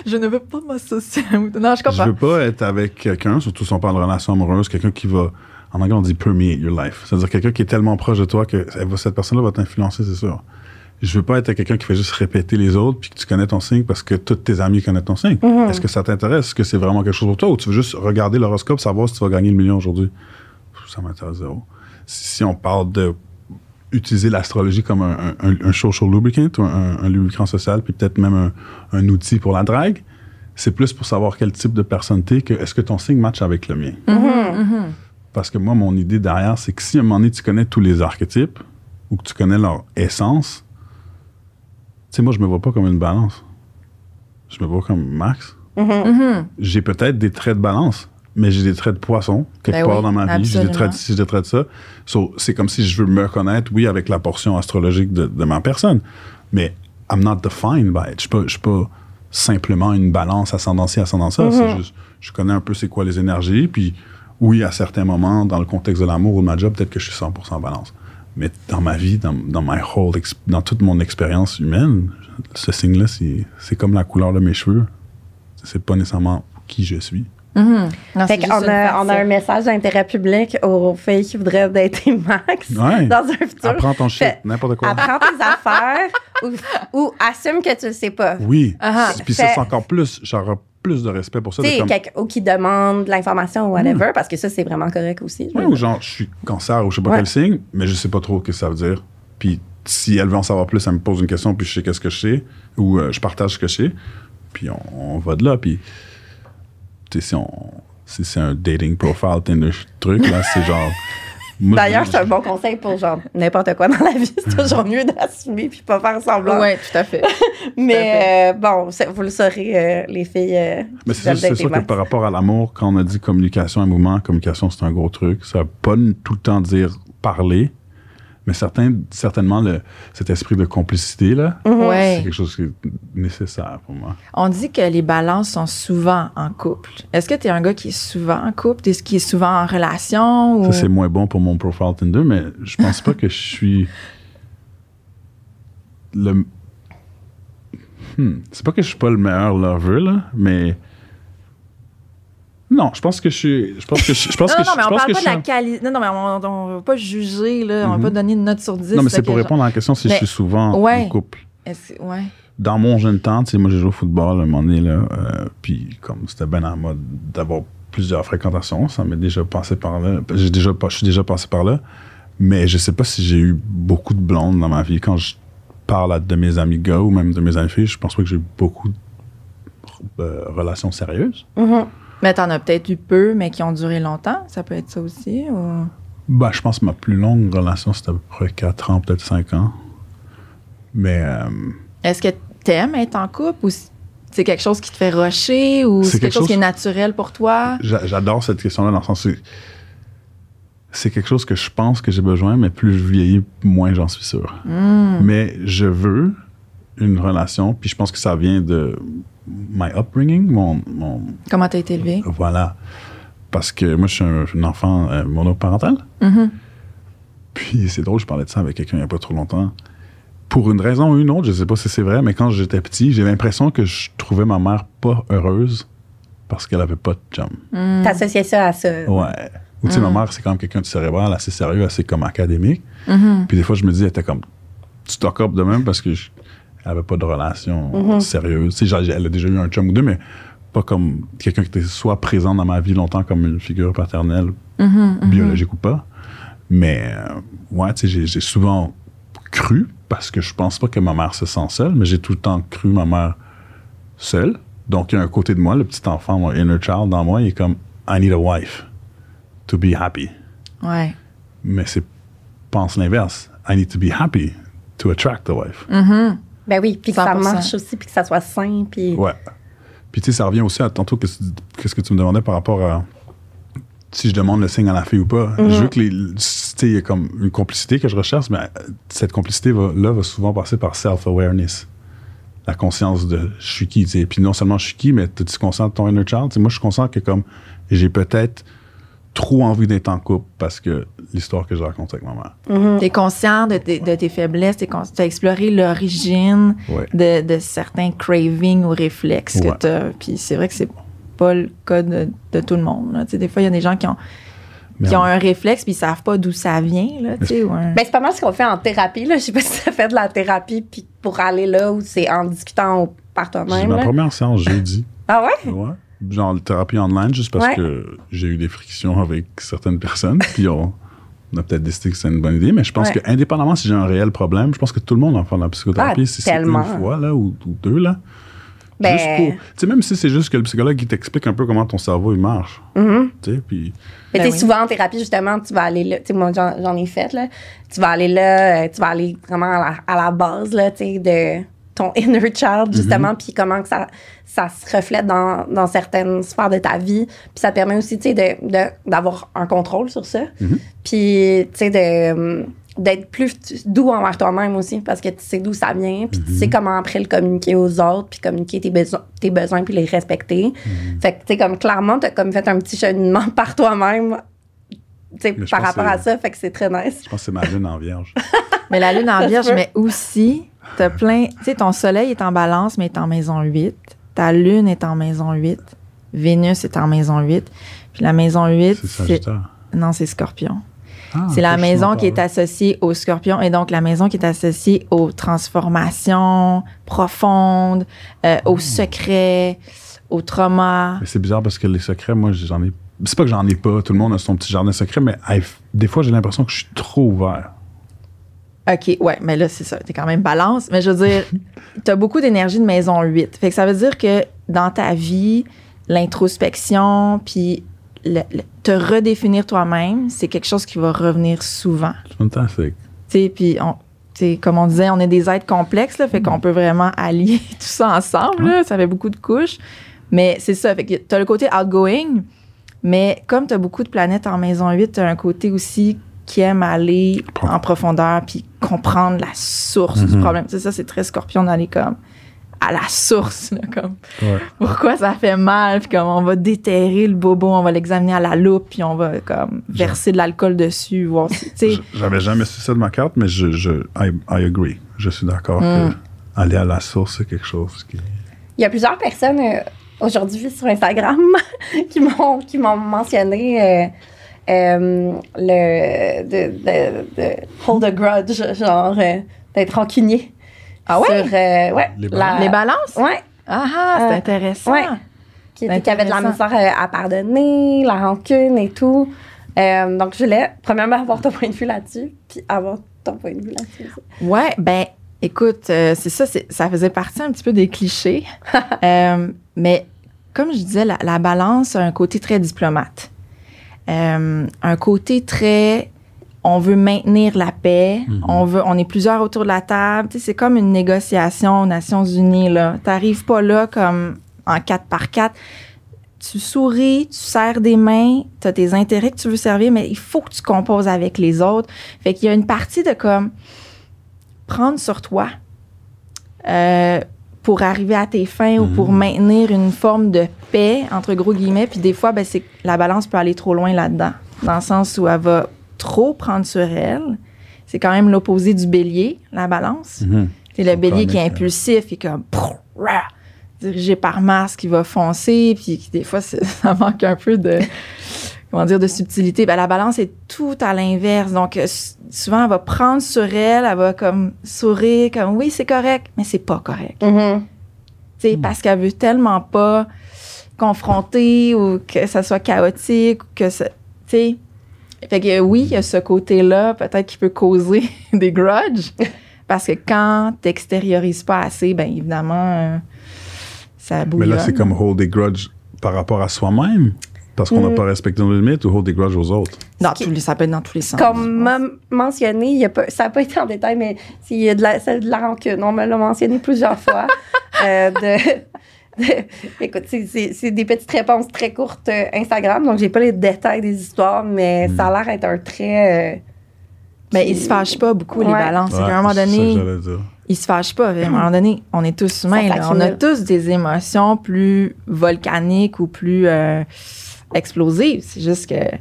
Je ne veux pas m'associer à un mouton. Non, je Je comprends. veux pas être avec quelqu'un, surtout si on parle de relation amoureuse, quelqu'un qui va, en anglais on dit permeate your life. C'est-à-dire quelqu'un qui est tellement proche de toi que cette personne-là va t'influencer, c'est sûr. Je veux pas être avec quelqu'un qui fait juste répéter les autres puis que tu connais ton signe parce que tous tes amis connaissent ton signe. Est-ce que ça t'intéresse? Est-ce que c'est vraiment quelque chose pour toi ou tu veux juste regarder l'horoscope, savoir si tu vas gagner le million aujourd'hui? Ça m'intéresse zéro. Si on parle de utiliser l'astrologie comme un, un, un social lubricant un, un lubricant social, puis peut-être même un, un outil pour la drague, c'est plus pour savoir quel type de personne t'es que est-ce que ton signe match avec le mien. Parce que moi, mon idée derrière, c'est que si à un moment donné, tu connais tous les archétypes ou que tu connais leur essence, tu sais, moi, je me vois pas comme une balance. Je me vois comme Max. J'ai peut-être des traits de balance, mais j'ai des traits de poisson quelque Ben part oui, dans ma vie. J'ai des traits, de ci, j'ai des traits de ça. So, c'est comme si je veux me reconnaître, oui, avec la portion astrologique de, de ma personne, mais I'm not defined by it. Je je suis pas simplement une balance ascendancielle, ascendancielle. C'est juste, je connais un peu c'est quoi les énergies, puis oui, à certains moments, dans le contexte de l'amour ou de ma job, peut-être que je suis 100% balance. Mais dans ma vie, dans, dans, my whole dans toute mon expérience humaine, ce signe-là, c'est c'est comme la couleur de mes cheveux. C'est pas nécessairement qui je suis. Fait qu'on une a, on a un message d'intérêt public aux filles qui voudraient dater Max Ouais. dans un futur. Apprends ton shit, n'importe quoi. Apprends tes affaires ou, ou assume que tu le sais pas. Oui. Ah, Puis ça, c'est encore plus, j'aurais plus de respect pour ça. Tu comme- ou qui demande de l'information ou whatever, parce que ça, c'est vraiment correct aussi. ou genre, je suis cancer ou je sais pas Ouais. quel signe, mais je sais pas trop ce que ça veut dire. Puis si elle veut en savoir plus, elle me pose une question, puis je sais qu'est-ce que je sais, ou euh, je partage ce que je sais, puis on, on va de là. Puis, si, on, si c'est un dating profile, Tinder truc, là, c'est genre. D'ailleurs, c'est un bon conseil pour genre n'importe quoi dans la vie. C'est toujours mieux d'assumer puis pas faire semblant. Ouais, tout à fait. Mais euh, bon, vous le saurez, euh, les filles. euh, Mais c'est sûr, que par rapport à l'amour, quand on a dit communication et mouvement, communication, c'est un gros truc. Ça veut pas tout le temps dire parler, mais certains, certainement, le, cet esprit de complicité, là, c'est Ouais. quelque chose qui est nécessaire pour moi. On dit que les balances sont souvent en couple. Est-ce que tu es un gars qui est souvent en couple? Est-ce qui est souvent en relation? Ou... Ça, c'est moins bon pour mon profile Tinder, mais je pense pas que je suis le... Hmm. C'est pas que je suis pas le meilleur lover, là, mais... Non, je pense que je suis... Je pense que je, je pense non, que non, mais on parle pas de la qualité. Non, non, mais on, on va pas juger, là. On va Mhm. pas donner une note sur 10. Non, mais c'est pour répondre à la question si je suis souvent en couple. Ouais. Dans mon jeune temps, tu sais, moi j'ai joué au football à un moment donné, là, euh, puis comme c'était bien en mode d'avoir plusieurs fréquentations, ça m'est déjà passé par là. J'ai déjà, je suis déjà passé par là, mais je sais pas si j'ai eu beaucoup de blondes dans ma vie. Quand je parle à de mes amis gars ou même de mes amis filles, je pense pas que j'ai eu beaucoup de euh, relations sérieuses. Mais t'en as peut-être eu peu, mais qui ont duré longtemps. Ça peut être ça aussi. Ou... Bah, je pense que ma plus longue relation, c'était à peu près 4 ans, peut-être 5 ans. Mais euh, Est-ce que t'aimes être en couple ou c'est quelque chose qui te fait rusher ou C'est quelque quelque chose qui est naturel pour toi? J'a- J'adore cette question-là dans le sens où c'est quelque chose que je pense que j'ai besoin, mais plus je vieillis, moins j'en suis sûr. Hmm. Mais je veux une relation, puis je pense que ça vient de my upbringing, mon, mon- Comment t'as été élevé? voilà. Parce que moi, je suis un, un enfant euh, monoparental. Mhm. Puis c'est drôle, je parlais de ça avec quelqu'un il n'y a pas trop longtemps. Pour une raison ou une autre, je sais pas si c'est vrai, mais quand j'étais petit, j'ai l'impression que je trouvais ma mère pas heureuse parce qu'elle avait pas de chum. Hmm. T'associais ça à ça. Ouais. Ou tu sais, ma mère, c'est quand même quelqu'un de cérébral, assez sérieux, assez comme académique. Mhm. Puis des fois, je me dis, elle était comme stock up de même parce que je- elle avait pas de relation sérieuse. Tu sais, genre, elle a déjà eu un chum ou deux, mais pas comme quelqu'un qui était soit présent dans ma vie longtemps comme une figure paternelle, Mhm, mhm. biologique ou pas. Mais, euh, ouais, tu sais, j'ai- j'ai souvent cru, parce que je pense pas que ma mère se sent seule, mais j'ai tout le temps cru ma mère seule. Donc, il y a un côté de moi, le petit enfant, mon inner child dans moi, il est comme, I need a wife to be happy. Ouais. Mais c'est, pense l'inverse. I need to be happy to attract a wife. Mhm. Ben oui, puis que ça 100%. marche aussi, puis que ça soit sain, puis... Ouais. Puis, tu sais, ça revient aussi à tantôt, qu'est-ce qu'est-ce que tu me demandais par rapport à si je demande le signe à la fille ou pas. Je veux que les. Tu sais, il y a comme une complicité que je recherche, mais cette complicité-là va souvent passer par self-awareness. La conscience de je suis qui, tu sais. Puis non seulement je suis qui, mais tu es conscient de ton inner child? Moi, je suis conscient que comme j'ai peut-être trop envie d'être en couple parce que l'histoire que j'ai racontée avec ma mère. Tu es conscient de, tes- de tes faiblesses, tu as exploré l'origine Ouais. de, de certains cravings ou réflexes Ouais. que tu as. Puis c'est vrai que c'est pas le cas de, de tout le monde. là. Des fois, il y a des gens qui ont, qui ont on- un réflexe puis ils savent pas d'où ça vient. Là, tu sais, ou un- Ben, c'est pas mal ce qu'on fait en thérapie. Là. Je sais pas si ça fait de la thérapie puis pour aller là où c'est en discutant au- par J'ai toi-même. ma première séance jeudi. Ah ouais? Ouais. Genre de thérapie online, juste parce Ouais. que j'ai eu des frictions avec certaines personnes. Puis on, on a peut-être décidé que c'est une bonne idée. Mais je pense Ouais. que indépendamment si j'ai un réel problème, je pense que tout le monde en fait de la psychothérapie. Ah, si c'est tellement. une fois là, ou, ou deux, là. Ben- Juste pour. Tu sais, même si c'est juste que le psychologue qui t'explique un peu comment ton cerveau il marche. Mhm. Tu sais, puis. Mais Ben tu sais, oui. souvent en thérapie, justement, tu vas aller là. Tu sais, moi, j'en, j'en ai fait, là. Tu vas aller là, euh, tu vas aller vraiment à la, à la base, là, tu sais, de ton inner child, justement, puis comment que ça, ça se reflète dans, dans certaines sphères de ta vie. Puis ça te permet aussi, tu sais, de, de- d'avoir un contrôle sur ça. Puis, tu sais, de, d'être plus doux envers toi-même aussi, parce que tu sais d'où ça vient, puis tu sais comment après le communiquer aux autres, puis communiquer tes, besoins tes besoins, puis les respecter. Fait que, tu sais, comme clairement, t'as comme fait un petit cheminement par toi-même, tu par rapport à ça, fait que c'est très nice. Je pense que c'est ma lune en vierge. Mais la lune en vierge, mais aussi, t'as plein. Tu sais, ton soleil est en balance, mais est en maison 8. Ta lune est en maison 8. Vénus est en maison 8. Puis la maison 8, C'est. Non, c'est Scorpion. Ah, c'est la maison qui est associée au Scorpion et donc la maison qui est associée aux transformations profondes, euh, aux Hmm. secrets, aux traumas. C'est bizarre parce que les secrets, moi, j'en ai. C'est pas que j'en ai pas, tout le monde a son petit jardin secret, mais des fois, j'ai l'impression que je suis trop ouvert. OK, ouais, mais là, c'est ça. T'es quand même balance. Mais je veux dire, t'as beaucoup d'énergie de maison 8. Fait que ça veut dire que dans ta vie, l'introspection, puis le- le- te redéfinir toi-même, c'est quelque chose qui va revenir souvent. Fantastique. Tu sais, puis on. tu sais, comme on disait, on est des êtres complexes, là, fait qu'on peut vraiment allier tout ça ensemble. là. ça fait beaucoup de couches. Mais c'est ça. Fait que tu as le côté outgoing, mais comme tu as beaucoup de planètes en maison 8, tu as un côté aussi qui aime aller en profondeur puis comprendre la source du Mhm. problème. Tu sais, ça, c'est très scorpion d'aller comme à la source, là, comme Ouais. pourquoi ça fait mal, puis comme on va déterrer le bobo, on va l'examiner à la loupe, puis on va comme verser de l'alcool dessus, voir si, tu sais. J- J'avais jamais su ça de ma carte, mais je, je I, I agree. Je suis d'accord Mm. que aller à la source, c'est quelque chose qui. Il y a plusieurs personnes euh, aujourd'hui sur Instagram qui m'ont qui m'ont mentionné euh, euh, le de, de, de hold a grudge, genre euh, d'être rancunier. Ah ouais? Sur, euh, ouais. Les la- Les balances? Ouais. Ah, ah, c'est Euh, intéressant. ouais. Qui, C'est qui avait de la misère à pardonner, la rancune et tout. Euh, donc, je voulais, premièrement, avoir ton point de vue là-dessus, puis avoir ton point de vue là-dessus. aussi. Ouais, ben, écoute, euh, c'est ça, c'est- ça faisait partie un petit peu des clichés. Euh, mais comme je disais, la, la balance a un côté très diplomate. Euh, un côté très. On veut maintenir la paix. Mhm. On veut, on est plusieurs autour de la table. C'est comme une négociation aux Nations Unies là. T'arrives pas là comme en quatre par quatre. Tu souris, tu serres des mains, tu as tes intérêts que tu veux servir, mais il faut que tu composes avec les autres. Fait qu'il y a une partie de comme prendre sur toi euh, pour arriver à tes fins ou pour maintenir une forme de paix, entre gros guillemets. Puis des fois, ben, c'est, la balance peut aller trop loin là-dedans, dans le sens où elle va trop prendre sur elle. C'est quand même l'opposé du bélier, la balance. C'est le bélier qui est impulsif, qui est comme dirigé par Mars, qui va foncer, puis des fois, ça manque un peu de comment dire de subtilité. Ben, la balance est tout à l'inverse. Donc, euh, souvent, elle va prendre sur elle, elle va comme sourire, comme oui, c'est correct, mais c'est pas correct. Mhm. Tu sais, Parce qu'elle veut tellement pas confronter ou que ça soit chaotique ou que ça. Tu sais. Fait que oui, il y a ce côté-là, peut-être qui peut causer des grudges. Parce que quand t'extériorises pas assez, ben évidemment, euh, ça Mais bouillonne. là, c'est comme hold des grudge par rapport à soi-même, parce qu'on n'a Mm. pas respecté nos limites, ou hold des grudge aux autres? Dans tous les, ça peut être dans tous les sens. Comme m'a mentionné, il y a pas, ça n'a pas été en détail, mais s'il y a de la, c'est de la rancune. On me l'a mentionné plusieurs fois. euh, de, de- écoute, c'est- c'est c'est des petites réponses très courtes euh, Instagram, donc j'ai pas les détails des histoires, mais Mm. ça a l'air d'être un trait. euh, Mais qui- ils se fâchent pas beaucoup, les Ouais. balances. Ouais, qu'à un moment c'est ça que donné, j'allais dire. ils se fâchent pas. À un moment donné, on est tous humains. Là. On a tous des émotions plus volcaniques ou plus euh, explosives. C'est juste que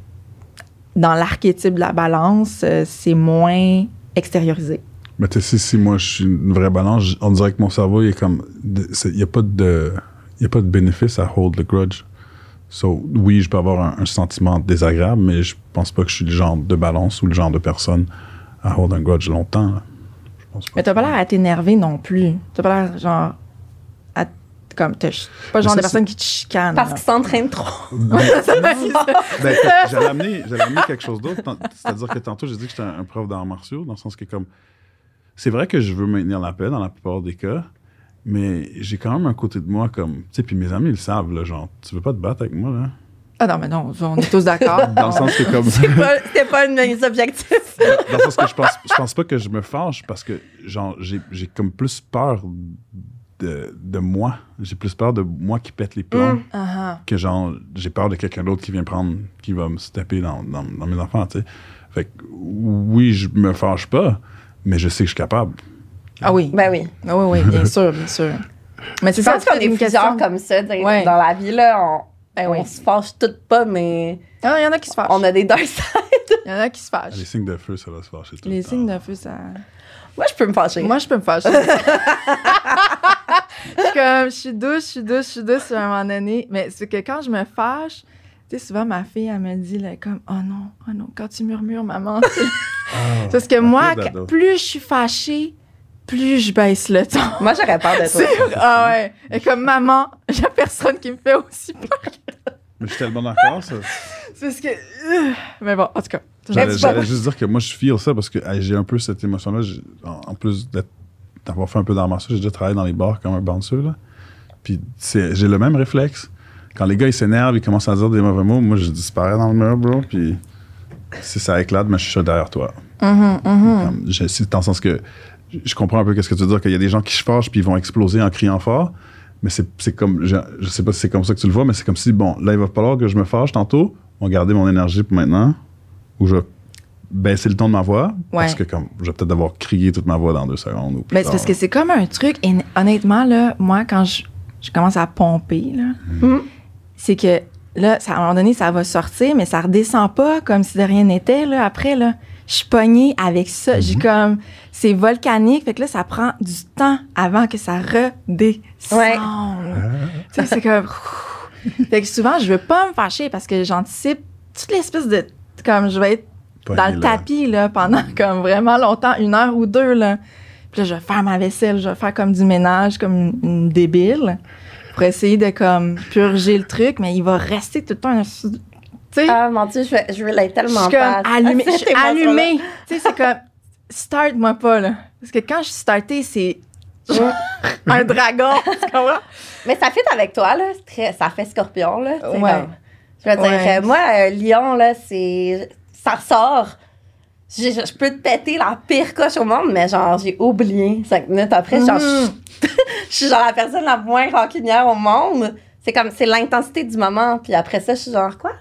dans l'archétype de la balance, euh, c'est moins extériorisé. Mais tu sais, si, si moi je suis une vraie balance, on dirait que mon cerveau, il est comme. Il n'y a, pas de- y a pas de bénéfice à hold the grudge. So, oui, je peux avoir un, un sentiment désagréable, mais je pense pas que je suis le genre de balance ou le genre de personne à hold un grudge longtemps. là. Je pense pas. Mais t'as pas l'air à t'énerver non plus. T'as pas l'air genre. Comme, t'es pas le genre ça, de personne qui te chicane. Parce qu'ils s'entraînent trop. Ben, ben, j'allais amener, j'allais amener quelque chose d'autre. C'est-à-dire que tantôt, j'ai dit que j'étais un, un prof d'arts martiaux, dans le sens que, comme, c'est vrai que je veux maintenir la paix dans la plupart des cas, mais j'ai quand même un côté de moi comme, tu sais, puis mes amis ils le savent, là, genre, tu veux pas te battre avec moi, là? Ah non, mais non, on est tous d'accord. Dans le sens que, comme, C'est pas- C'était pas une de mes objectifs. dans le sens que je pense, je pense pas que je me fâche parce que, genre, j'ai, j'ai comme plus peur de, de moi. J'ai plus peur de moi qui pète les plombs. Mm. Ah, ah. que genre j'ai peur de quelqu'un d'autre qui vient prendre qui va me se taper dans, dans, dans mes enfants tu sais fait que oui je me fâche pas mais je sais que je suis capable Ah oui. Ben oui. Ah oui, oui, bien sûr, bien sûr. Mais c'est Je ça, pense qu'on est plusieurs question? comme ça dans, Ouais. dans la vie. Là, on, Ben oui. on se fâche toutes pas, mais Ah, il y en a qui se fâchent. on a des dark sides. Il y en a qui se fâchent. les signes de feu ça va se fâcher tout Les le temps. signes de feu, ça. Moi, je peux me fâcher. Moi, je peux me fâcher. je suis comme, je suis douce, je suis douce, je suis douce à un moment donné. Mais c'est que quand je me fâche, tu sais, souvent ma fille, elle me dit, là, comme, oh non, oh non, quand tu murmures, maman. c'est- Ah, Parce que moi, quand- plus je suis fâchée, plus je baisse le ton. Moi, j'aurais peur de toi. Ah ouais. Et comme maman, j'ai personne qui me fait aussi peur. mais je suis tellement d'accord ça C'est parce que. euh, Mais bon, en tout cas. j'allais juste dire que moi je feel ça parce que j'ai un peu cette émotion là en, en plus d'être- d'avoir fait un peu d'art martial j'ai déjà travaillé dans les bars comme un bouncer là. Puis c'est- j'ai le même réflexe. Quand les gars ils s'énervent ils commencent à dire des mauvais mots moi je disparais dans le mur bro puis si ça éclate mais je suis derrière toi. Je- c'est dans le sens que je comprends un peu qu'est-ce que tu veux dire, qu'il y a des gens qui se fâchent puis ils vont exploser en criant fort. Mais c'est c'est comme, je, je sais pas si c'est comme ça que tu le vois, mais c'est comme si, bon, là, il va falloir que je me fâche tantôt, on va garder mon énergie pour maintenant, ou je baisser le ton de ma voix, parce que comme, je vais peut-être devoir crier toute ma voix dans deux secondes. Ou plus Mais c'est parce que c'est comme un truc, et honnêtement, là, moi, quand je, je commence à pomper, là, Mhm. c'est que là, ça, à un moment donné, ça va sortir, mais ça redescend pas comme si de rien n'était, là, après, là. Je suis pognée avec ça. J'ai comme. C'est volcanique, fait que là, ça prend du temps avant que ça redescende. Ouais. Tu sais, c'est comme. fait que souvent, je veux pas me fâcher parce que j'anticipe toute l'espèce de. Comme je vais être Pogné, dans le là. tapis là, pendant comme vraiment longtemps, une heure ou deux. Là. Puis là, je vais faire ma vaisselle, je vais faire comme du ménage, comme une, débile, pour essayer de comme purger le truc, mais il va rester tout le temps un. Tu sais, Ah, mon Dieu, je, je relate je tellement suis pas. comme allumée. Je suis émotion-là. allumée. tu sais, c'est comme. Start-moi pas, là. Parce que quand je suis startée, c'est. un dragon. tu comprends? Mais ça fit avec toi, là. Très- ça fait scorpion, là. Ouais. comme- je veux dire, Ouais. euh, moi, euh, Lion, là, c'est. Ça ressort. Je, peux te péter la pire coche au monde, mais genre, j'ai oublié cinq minutes après. Genre, Mhm. je, je suis genre la personne la moins rancunière au monde. C'est comme, c'est l'intensité du moment. Puis après ça, je suis genre, quoi?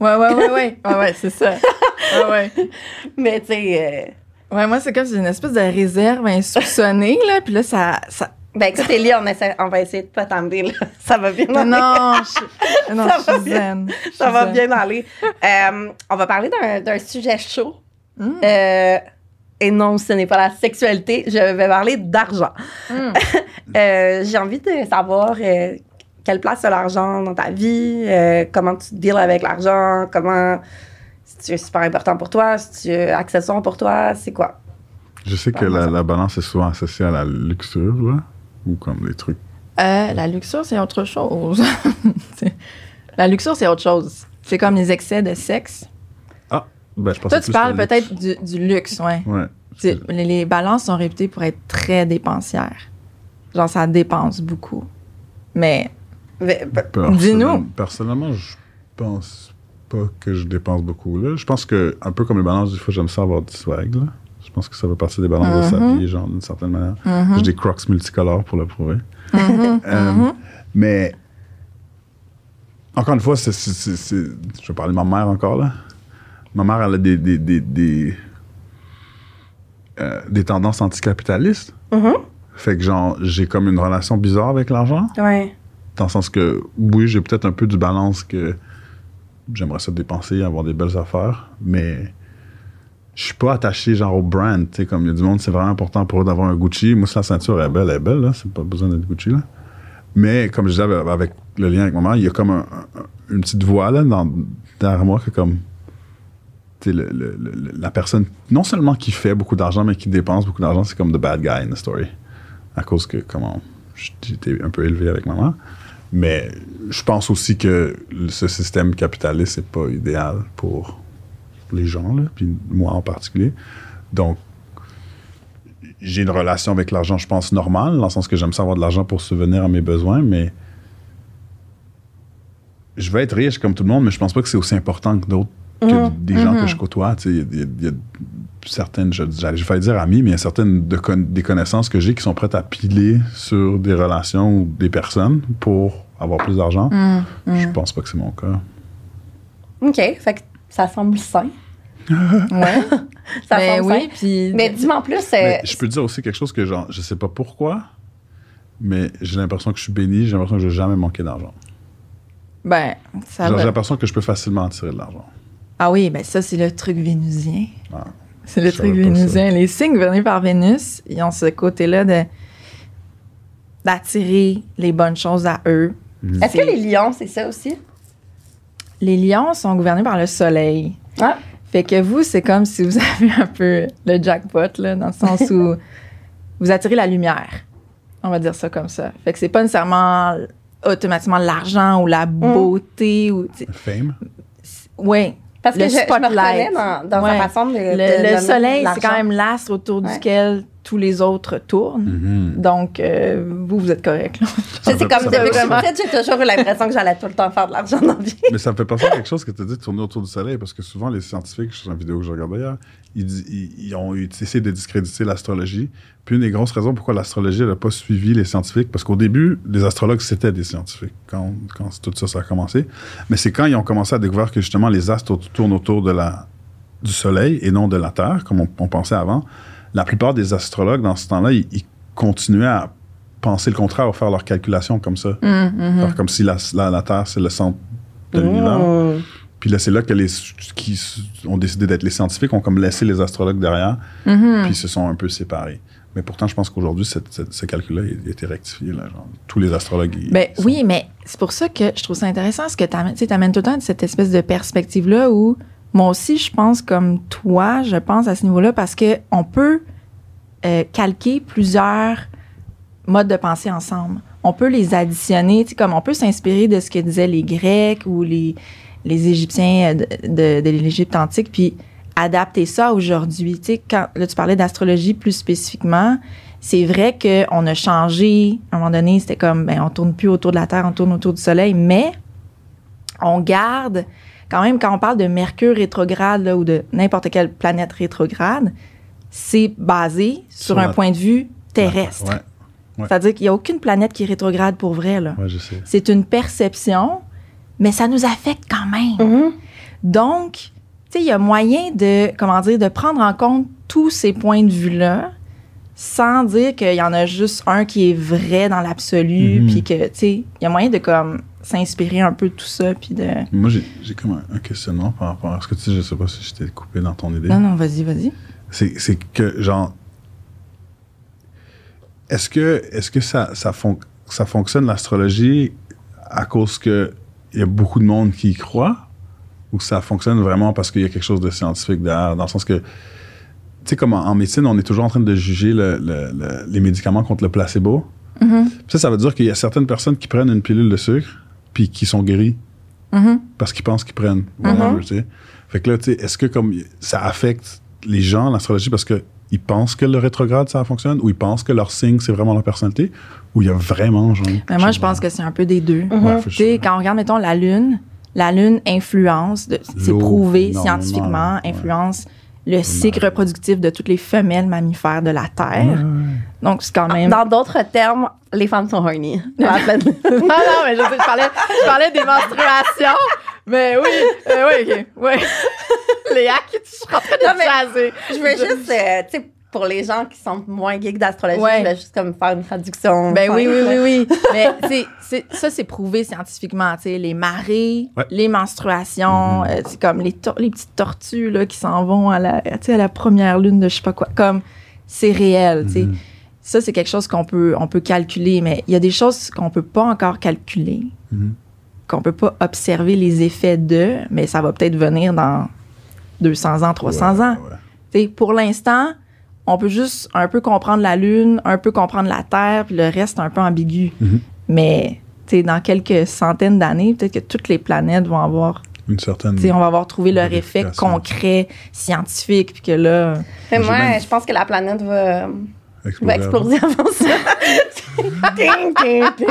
Ouais, ouais, ouais, ouais. Ouais, ouais, c'est ça. Ouais, ouais. Mais tu sais. euh, Ouais, moi, c'est comme j'ai une espèce de réserve insoupçonnée, là. Puis là, ça. ça... ben écoute, Ellie, on, essaie, on va essayer de pas t'emmener, là. Ça va bien aller. non, je, non, Ça je va suis bien. zen. Ça va zen. bien aller. Euh, on va parler d'un- d'un sujet chaud. Mm. Euh, et non, ce n'est pas la sexualité. Je vais parler d'argent. Mm. Euh, J'ai envie de savoir euh, quelle place a l'argent dans ta vie, euh, comment tu deals avec l'argent, comment si tu es super important pour toi, si tu es accessoire pour toi, c'est quoi? Je sais que la, la balance est souvent associée à la luxure, là, ou comme des trucs. Euh, la luxure, c'est autre chose. La luxure, c'est autre chose. C'est comme les excès de sexe. Ben, je pensais Toi, tu parles peut-être du, du luxe, ouais. Les, les balances sont réputées pour être très dépensières. Genre, ça dépense beaucoup. Mais, Dis-nous. Personnellement, je pense pas que je dépense beaucoup. Là. Je pense que, un peu comme les balances, des fois, j'aime ça avoir du swag. Là. Je pense que ça fait partie des balances de Mhm. s'habiller, genre, d'une certaine manière. Mhm. J'ai des crocs multicolores pour le prouver. Mhm, Euh. Mais, encore une fois, c'est, je vais parler de ma mère encore, là. Ma mère, elle a des, des, des, des, euh, des tendances anticapitalistes. Fait que, genre, j'ai comme une relation bizarre avec l'argent. Ouais. Dans le sens que, oui, j'ai peut-être un peu du balance que j'aimerais ça dépenser, avoir des belles affaires, mais je suis pas attaché genre au brand, tu sais, comme il y a du monde, c'est vraiment important pour eux d'avoir un Gucci. Moi, la ceinture est belle, elle est belle, là, c'est pas besoin d'être Gucci, là. Mais comme je disais avec, le lien avec maman, il y a comme un- un- une petite voix là derrière moi que comme le- la personne non seulement qui fait beaucoup d'argent mais qui dépense beaucoup d'argent, c'est comme the bad guy in the story. À cause que comment j'étais un peu élevé avec maman. Mais je pense aussi que ce système capitaliste n'est pas idéal pour les gens, là, puis moi en particulier. Donc, j'ai une relation avec l'argent, je pense, normale, dans le sens que j'aime ça avoir de l'argent pour subvenir à mes besoins, mais je veux être riche comme tout le monde, mais je pense pas que c'est aussi important que d'autres, que des gens que je côtoie. Il y a- y, certaines, je- j'allais je vais dire amis, mais il y a certaines de con- des connaissances que j'ai qui sont prêtes à piler sur des relations ou des personnes pour avoir plus d'argent. Je pense pas que c'est mon cas. OK, fait que ça semble sain. Ouais. Ça Ben semble oui, sain. puis. Mais dis-moi en plus, euh, Mais je peux te dire aussi quelque chose que genre, je sais pas pourquoi, mais j'ai l'impression que je suis béni, j'ai l'impression que je vais jamais manquer d'argent. Ben, ça Genre, va. j'ai l'impression que je peux facilement attirer de l'argent. Ah oui, ben ça, c'est le truc vénusien. Ah, c'est le truc vénusien. Les signes gouvernés par Vénus, ils ont ce côté-là de d'attirer les bonnes choses à eux. est-ce que les lions, c'est ça aussi? Les lions sont gouvernés par le soleil. Ah. Fait que vous, c'est comme si vous avez un peu le jackpot, là, dans le sens où vous attirez la lumière. On va dire ça comme ça. Fait que c'est pas nécessairement automatiquement l'argent ou la beauté ou... tu sais, Fame. Ouais. Parce que Le je, je me spotlight. reconnais dans, dans Ouais. sa façon de. Le, de le nommer soleil, c'est quand même l'astre autour Ouais. duquel tous les autres tournent. Mhm. Donc, euh, vous, vous êtes correct. Là. Je sais, comme ça depuis fait que je suis petite, j'ai toujours eu l'impression que j'allais tout le temps faire de l'argent dans la vie. Mais ça me fait penser à quelque chose que tu as dit de tourner autour du soleil, parce que souvent, les scientifiques, sur une vidéo que je regardais hier, ils, di- ils- ils ont essayé de discréditer l'astrologie. Puis une des grosses raisons pourquoi l'astrologie n'a pas suivi les scientifiques, parce qu'au début, les astrologues, c'était des scientifiques, quand, quand tout ça, ça a commencé. Mais c'est quand ils ont commencé à découvrir que justement les astres tournent autour de la, du soleil et non de la Terre, comme on, on pensait avant. La plupart des astrologues, dans ce temps-là, ils, ils continuaient à penser le contraire, à faire leurs calculations comme ça. Faire comme si la, la- la Terre, c'est le centre de l'univers. Mmh. Puis là, c'est là que les qui ont décidé d'être les scientifiques ont comme laissé les astrologues derrière, Mm-hmm. puis ils se sont un peu séparés. Mais pourtant, je pense qu'aujourd'hui, ce calcul-là a été rectifié. Là, genre, tous les astrologues. Ben sont- oui, mais c'est pour ça que je trouve ça intéressant, ce que tu amènes, amènes tout le temps cette espèce de perspective-là où moi aussi, je pense comme toi, je pense à ce niveau-là parce que on peut euh, calquer plusieurs modes de pensée ensemble. On peut les additionner, comme on peut s'inspirer de ce que disaient les Grecs ou les, les Égyptiens euh, de, de, de l'Égypte antique, puis adapter ça aujourd'hui. Tu sais, quand là, tu parlais d'astrologie plus spécifiquement, c'est vrai qu'on a changé. À un moment donné, c'était comme, ben, on tourne plus autour de la Terre, on tourne autour du Soleil, mais on garde, quand même, quand on parle de Mercure rétrograde là, ou de n'importe quelle planète rétrograde, c'est basé sur, Sur un la- point de vue terrestre. Ouais, ouais. C'est-à-dire qu'il n'y a aucune planète qui est rétrograde pour vrai. C'est une perception, mais ça nous affecte quand même. Mhm. Donc, tu sais, il y a moyen de, comment dire, de prendre en compte tous ces points de vue-là sans dire qu'il y en a juste un qui est vrai dans l'absolu, Mhm. puis que, tu sais, il y a moyen de, comme, s'inspirer un peu de tout ça, puis de... Moi, j'ai j'ai comme un, un questionnement par rapport à ce que tu dis. Je sais pas si je t'ai coupé dans ton idée. Non, non, vas-y, vas-y. C'est c'est que, genre, est-ce que, est que ça, ça, fon- ça fonctionne l'astrologie à cause qu'il y a beaucoup de monde qui y croit? Ou ça fonctionne vraiment parce qu'il y a quelque chose de scientifique derrière? Dans le sens que, tu sais, comme en, en médecine, on est toujours en train de juger le- le- le- les médicaments contre le placebo. Mhm. Ça, ça veut dire qu'il y a certaines personnes qui prennent une pilule de sucre puis qui sont guéries Mhm. parce qu'ils pensent qu'ils prennent. whatever, sais. Fait que là, tu sais, est-ce que comme ça affecte les gens, l'astrologie, parce qu'ils pensent que le rétrograde, ça fonctionne, ou ils pensent que leur signe, c'est vraiment leur personnalité, ou il y a vraiment, genre... Mais moi, je pense que c'est un peu des deux. Ouais, for Tu sais, quand on regarde, mettons, la Lune, la Lune influence, de- c'est L'eau, prouvé scientifiquement, ouais. Le cycle reproductif de toutes les femelles mammifères de la Terre. Donc, c'est quand même... Dans d'autres termes, les femmes sont horny. Planète. non, non, mais je, sais, je, parlais, je parlais des menstruations. Mais oui, euh, oui, OK, oui. Léa, qui tu es en train de Non, mais- jaser. Je veux juste, euh, tu sais, pour les gens qui sont moins geeks d'astrologie, Ouais. je vais juste comme faire une traduction. Ben oui, oui, oui, oui. Mais c'est, c'est- ça, c'est prouvé scientifiquement. Tu sais, les marées, Ouais. les menstruations, euh, c'est comme les, les petites tortues là, qui s'en vont à la, tu sais, à la première lune de je sais pas quoi. Comme, c'est réel. tu sais. Mhm. Ça, c'est quelque chose qu'on peut, on peut calculer, mais il y a des choses qu'on peut pas encore calculer, Mhm. qu'on peut pas observer les effets de, mais ça va peut-être venir dans 200 ans, 300 ans. Ouais, ouais. Tu sais, pour l'instant, on peut juste un peu comprendre la Lune, un peu comprendre la Terre, puis le reste un peu ambigu. Mhm. Mais tu sais, dans quelques centaines d'années, peut-être que toutes les planètes vont avoir, Une certaine. tu sais, on va avoir trouvé leur effet concret, scientifique, puis que là, Mais moi, même- je pense que la planète va, exploser va exploser avant ça. Ding, ding, ding.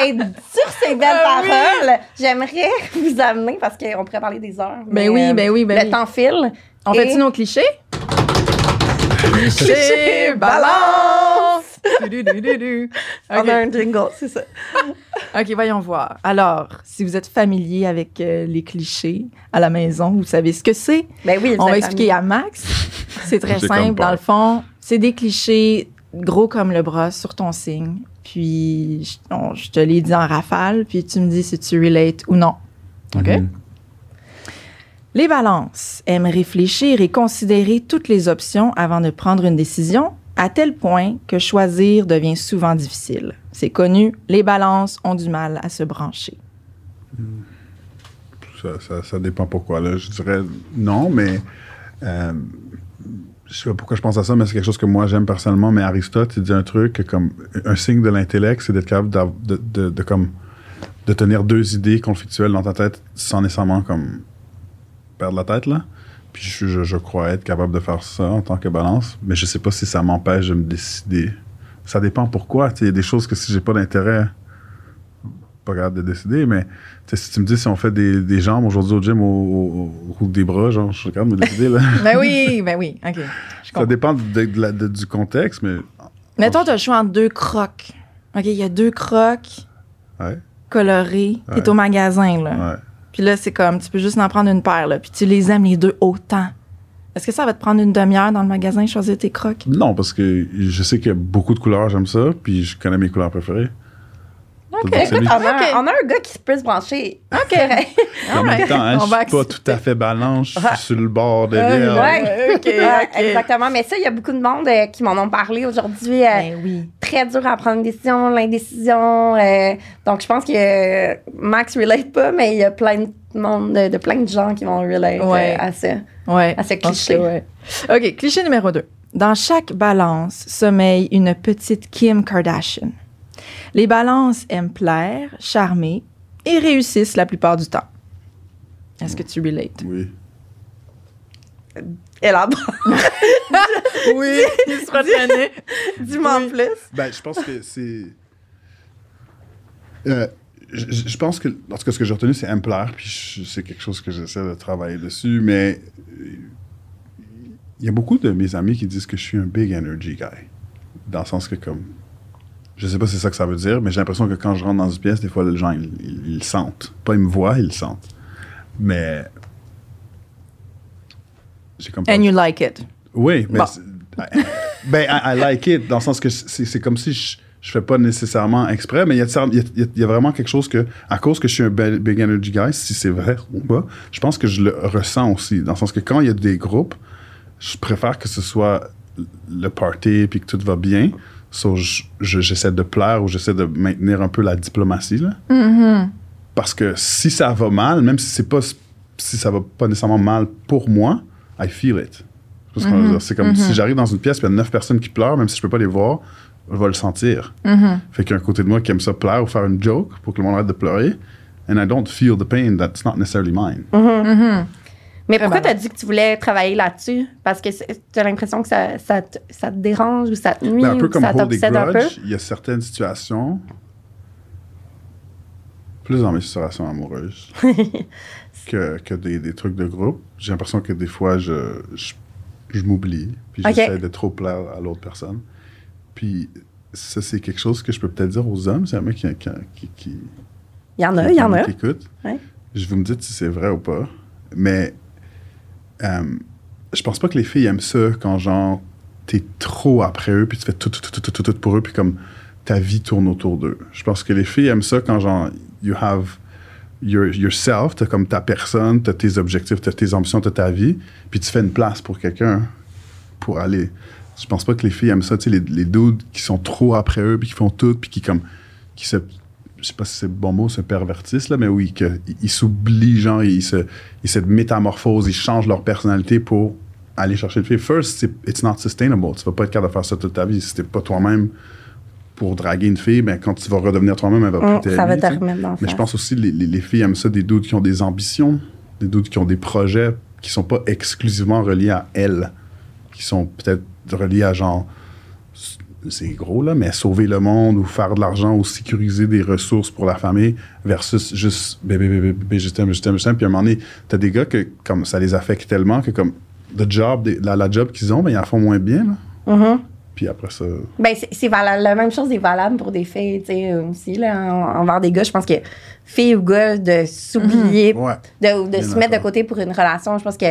Et sur ces belles Ah oui. paroles, j'aimerais vous amener, parce qu'on pourrait parler des heures. mais, oui, ben oui, ben Le oui. temps file. on Et- fait-tu nos clichés? Cliché balance! On a un jingle, c'est ça. OK, voyons voir. Alors, si vous êtes familier avec euh, les clichés à la maison, vous savez ce que c'est? Ben oui, On va expliquer à Max. C'est très simple. Dans le fond, c'est des clichés gros comme le bras sur ton signe. Puis, je, on- je te l'ai dit en rafale, puis tu me dis si tu relates ou non. OK? Mhm. Les balances aiment réfléchir et considérer toutes les options avant de prendre une décision, à tel point que choisir devient souvent difficile. C'est connu, les balances ont du mal à se brancher. Ça, ça, ça dépend pourquoi. Là. Je dirais non, mais euh, je sais pas pourquoi je pense à ça, mais c'est quelque chose que moi j'aime personnellement. Mais Aristote, il dit un truc comme un signe de l'intellect, c'est d'être capable de, de comme de tenir deux idées conflictuelles dans ta tête sans nécessairement comme perdre la tête là. Puis je, je, je crois être capable de faire ça en tant que balance, mais je sais pas si ça m'empêche de me décider. Ça dépend pourquoi. Tu Il y a des choses que si j'ai pas d'intérêt, pas capable de décider, mais tu si tu me dis si on fait des, des jambes aujourd'hui au gym ou, des bras, genre, je suis capable de me décider. Là. Ben oui, ben oui, OK. Ça dépend de- de la- de- du contexte, mais. Mettons, tu as le choix entre deux crocs. OK, il y a deux crocs Ouais, colorés. T'es Ouais. au magasin, là. ouais. Puis là, c'est comme, tu peux juste en prendre une paire, là. Puis tu les aimes les deux autant. Est-ce que ça va te prendre une demi-heure dans le magasin choisir tes crocs? Non, parce que je sais qu'il y a beaucoup de couleurs, j'aime ça, puis je connais mes couleurs préférées. On a, Ok. on a un gars qui peut se brancher. OK. En même temps, hein, On je va suis pas tout à fait balance, je suis sur le bord de Euh. Ouais. OK, Ouais, OK. Exactement. Mais ça, il y a beaucoup de monde euh, qui m'en ont parlé aujourd'hui. euh, Ben oui. très dur à prendre une décision, l'indécision. euh, donc, je pense que euh, Max relate pas, mais il y a plein de monde, de, de plein de gens qui vont relate euh, Ouais. à ça. Ouais. À ce cliché. que ouais. OK, cliché numéro 2. Dans chaque balance sommeille une petite Kim Kardashian. Les balances aiment plaire, charmer et réussissent la plupart du temps. Est-ce que tu relates? Oui. Élabore. Oui. Dis-moi en Oui. plus. Ben, je pense que c'est. Euh, je, pense que, en tout cas, ce que j'ai retenu, c'est plaire, puis je- c'est quelque chose que j'essaie de travailler dessus, mais euh, il y a beaucoup de mes amis qui disent que je suis un big energy guy. Dans le sens que, comme. Je sais pas si c'est ça que ça veut dire, mais j'ai l'impression que quand je rentre dans une pièce, des fois, les gens, ils, ils- sentent. Pas ils me voient, ils le sentent. Mais. J'ai comme. And you like it. oui, mais Bon. ben, I, I like it, dans le sens que c'est comme si je, je fais pas nécessairement exprès, mais il y, a y y vraiment quelque chose que, à cause que je suis un big energy guy, si c'est vrai ou pas, je pense que je le ressens aussi, dans le sens que quand il y a des groupes, je préfère que ce soit le party puis que tout va bien. So, je- je- j'essaie de plaire ou j'essaie de maintenir un peu la diplomatie, là. Mm-hmm. Parce que si ça va mal, même si c'est pas si ça va pas nécessairement mal pour moi, I feel it. C'est dire? C'est comme si j'arrive dans une pièce et il y a neuf personnes qui pleurent, même si je peux pas les voir, je vais le sentir. Fait qu'il y a un côté de moi qui aime ça pleurer ou faire une joke pour que le monde arrête de pleurer. And I don't feel the pain that's not necessarily mine. Mais pourquoi malin. t'as dit que tu voulais travailler là-dessus? Parce que c'est- t'as l'impression que ça, ça, te, ça te dérange ou ça te nuit Ben, un peu ou comme ça t'obsède un peu? Il y a certaines situations, plus dans mes situations amoureuses, que, que des, des trucs de groupe. J'ai l'impression que des fois, je, je, je m'oublie, puis j'essaie de trop plaire à l'autre personne. Puis ça, c'est quelque chose que je peux peut-être dire aux hommes, c'est un mec qui, qui, qui, qui, Il y en a, il y en a. qui écoute. Ouais. Je vous me dites si c'est vrai ou pas. Mais euh, je pense pas que les filles aiment ça quand, genre, t'es trop après eux, puis tu fais tout, tout, tout, tout, tout, tout pour eux, puis comme ta vie tourne autour d'eux. Je pense que les filles aiment ça quand genre, you have your, yourself, t'as comme ta personne, t'as tes objectifs, t'as tes ambitions, t'as ta vie, puis tu fais une place pour quelqu'un pour aller. Je pense pas que les filles aiment ça, tu sais, les, les dudes qui sont trop après eux, puis qui font tout, puis qui comme, qui se, je sais pas si c'est le bon mot, se pervertissent, là, mais oui, que, ils s'oublient, genre, ils se, ils se métamorphosent, ils changent leur personnalité pour aller chercher le fille. First, it's not sustainable. Tu vas pas être capable de faire ça toute ta vie. Si t'es pas toi-même pour draguer une fille, ben, quand tu vas redevenir toi-même, elle va Hum, plus ça va te remettre dans Mais je pense aussi les, les, les filles aiment ça, des doutes qui ont des ambitions, des doutes qui ont des projets qui sont pas exclusivement reliés à elles, qui sont peut-être reliés à genre, c'est gros là, mais sauver le monde ou faire de l'argent ou sécuriser des ressources pour la famille versus juste bébé, bébé, bébé, je t'aime, je t'aime, je t'aime. Puis à un moment donné, t'as des gars que comme ça les affecte tellement que comme le job, la, la job qu'ils ont, ben ils en font moins bien. Là. Mhm. Puis après ça, Ben, c'est, c'est vala- la même chose est valable pour des filles, tu sais, aussi, là, en- envers des gars. Je pense que filles ou gars, de s'oublier, ouais. de, de se mettre de côté pour une relation, je pense que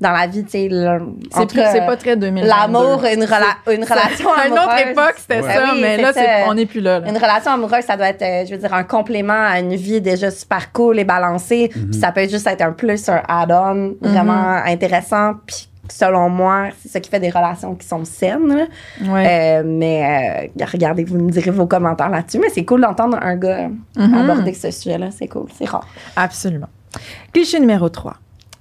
dans la vie, tu sais, C'est entre, plus- c'est pas très 2022. L'amour, une, rela- une relation À une amoureuse. autre époque, c'était Ouais. ça, oui, mais là, on n'est plus là. là. Une relation amoureuse, ça doit être, euh, je veux dire, un complément à une vie déjà super cool et balancée. Puis ça peut juste être un plus, un add-on vraiment intéressant. Puis selon moi, c'est ça qui fait des relations qui sont saines. Ouais. Euh, mais euh, regardez, vous me direz vos commentaires là-dessus. Mais c'est cool d'entendre un gars Mhm. aborder ce sujet-là. C'est cool, c'est rare. Absolument. Cliché numéro 3.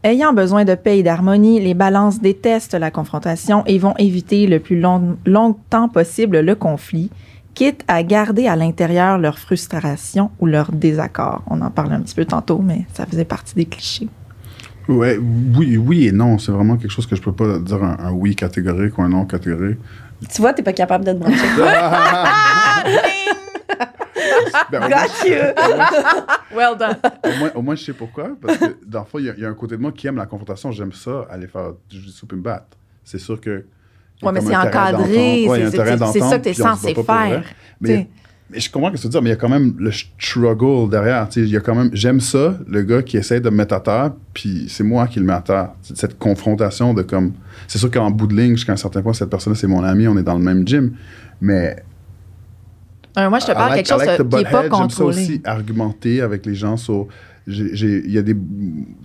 Ayant besoin de paix et d'harmonie, les balances détestent la confrontation et vont éviter le plus long- longtemps possible le conflit, quitte à garder à l'intérieur leur frustration ou leur désaccord. On en parlait un petit peu tantôt, mais ça faisait partie des clichés. Ouais, oui, oui et non. C'est vraiment quelque chose que je peux pas dire un, un oui catégorique ou un non catégorique. Tu vois, t'es pas capable de te brancher. Ben, au, moins, Got you! Well done. au moins- au moins, je sais pourquoi. Parce que, dans le fond, il y, a- il y a un côté de moi qui aime la confrontation. J'aime ça, aller faire du jiu-jitsu puis me battre. C'est sûr que. Ouais, mais c'est encadré. Ouais, c'est- ça que se bat censé faire, Mais, je comprends ce que tu veux dire, mais il y a quand même le struggle derrière. Tu sais, Il y a quand même. J'aime ça, le gars qui essaie de me mettre à terre, puis c'est moi qui le mets à terre. Cette confrontation de comme. C'est sûr qu'en bout de ligne, jusqu'à un certain point, cette personne c'est mon ami, on est dans le même gym. Mais Euh, moi, je te parle like- quelque chose like qui n'est pas. J'aime ça contrôlé. aussi argumenter avec les gens sur. Il y, a des-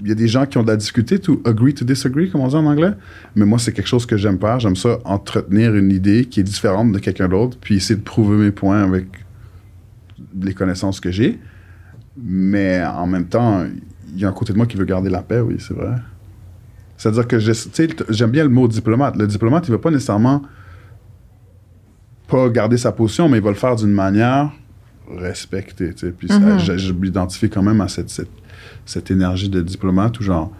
il y a des gens qui ont de la difficulté to agree to disagree, comme on dit en anglais. Mais moi, c'est quelque chose que j'aime faire. J'aime ça entretenir une idée qui est différente de quelqu'un d'autre, puis essayer de prouver mes points avec les connaissances que j'ai. Mais en même temps, il y a un côté de moi qui veut garder la paix, oui, c'est vrai. C'est-à-dire que j'aime bien le mot diplomate. Le diplomate, il ne va pas nécessairement pas garder sa position, mais il va le faire d'une manière respectée. tu sais. Puis ça, Mhm. je, je m'identifie quand même à cette, cette, cette énergie de diplomate où genre,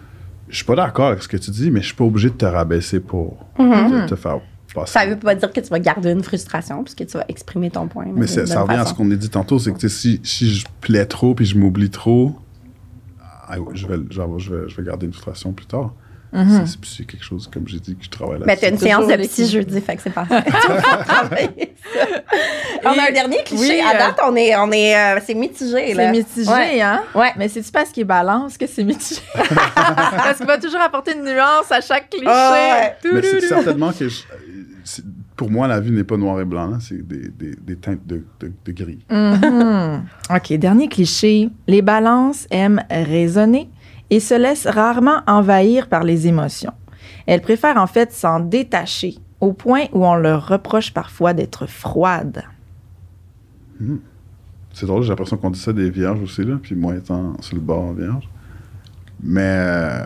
je suis pas d'accord avec ce que tu dis, mais je suis pas obligé de te rabaisser pour te, te faire passer. Ça veut pas dire que tu vas garder une frustration, puisque tu vas exprimer ton point. Mais ça revient à ce qu'on a dit tantôt, c'est que si, si je plais trop puis je m'oublie trop, ah ouais, je, vais, genre, je, vais, je vais garder une frustration plus tard. Mhm. C'est- C'est quelque chose, comme j'ai dit, que je travaille Mais t'as là-dessus. une séance de psy jeudi, fait que c'est parfait. On a un dernier cliché. Oui, à euh, date, on est, on est, euh, c'est mitigé. là. C'est mitigé, Ouais. hein? Ouais. Mais c'est-tu parce qu'il balance que c'est mitigé? parce qu'il va toujours apporter une nuance à chaque cliché. Ah ouais. Mais c'est certainement que je- c'est- pour moi, la vie n'est pas noir et blanc, là, c'est des, des, des teintes de, de, de gris. Mhm. OK, dernier cliché. Les balances aiment raisonner et se laissent rarement envahir par les émotions. Elles préfèrent en fait s'en détacher au point où on leur reproche parfois d'être froides. C'est drôle, j'ai l'impression qu'on dit ça des vierges aussi, là, puis moi étant sur le bord vierge. Mais euh,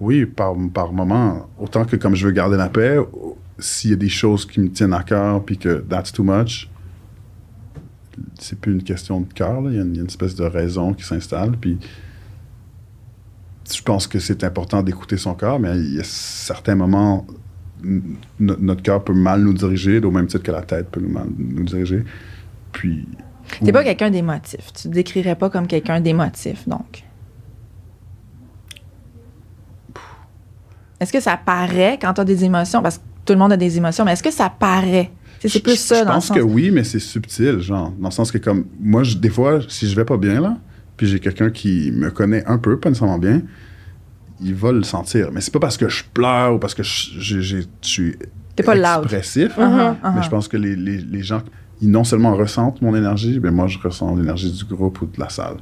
oui, par, par moment, autant que comme je veux garder la paix, s'il y a des choses qui me tiennent à cœur, puis que that's too much, c'est plus une question de cœur, il y, y a une espèce de raison qui s'installe, puis je pense que c'est important d'écouter son cœur, mais il y a certains moments, notre cœur peut mal nous diriger, au même titre que la tête peut nous mal nous diriger. Puis T'es pas quelqu'un d'émotif. Tu te décrirais pas comme quelqu'un d'émotif, donc. Est-ce que ça paraît quand t'as des émotions? Parce que tout le monde a des émotions, mais est-ce que ça paraît? Tu C'est plus ça Je dans le pense sens. que oui, mais c'est subtil, genre. Dans le sens que, comme, moi, je- des fois, si je vais pas bien, là, puis j'ai quelqu'un qui me connaît un peu, pas nécessairement bien, il va le sentir. Mais c'est pas parce que je pleure ou parce que je, suis T'es pas loud. expressif. Uh-huh, uh-huh. Mais je pense que les, les, les gens, ils non seulement ressentent mon énergie, mais moi, je ressens l'énergie du groupe ou de la salle.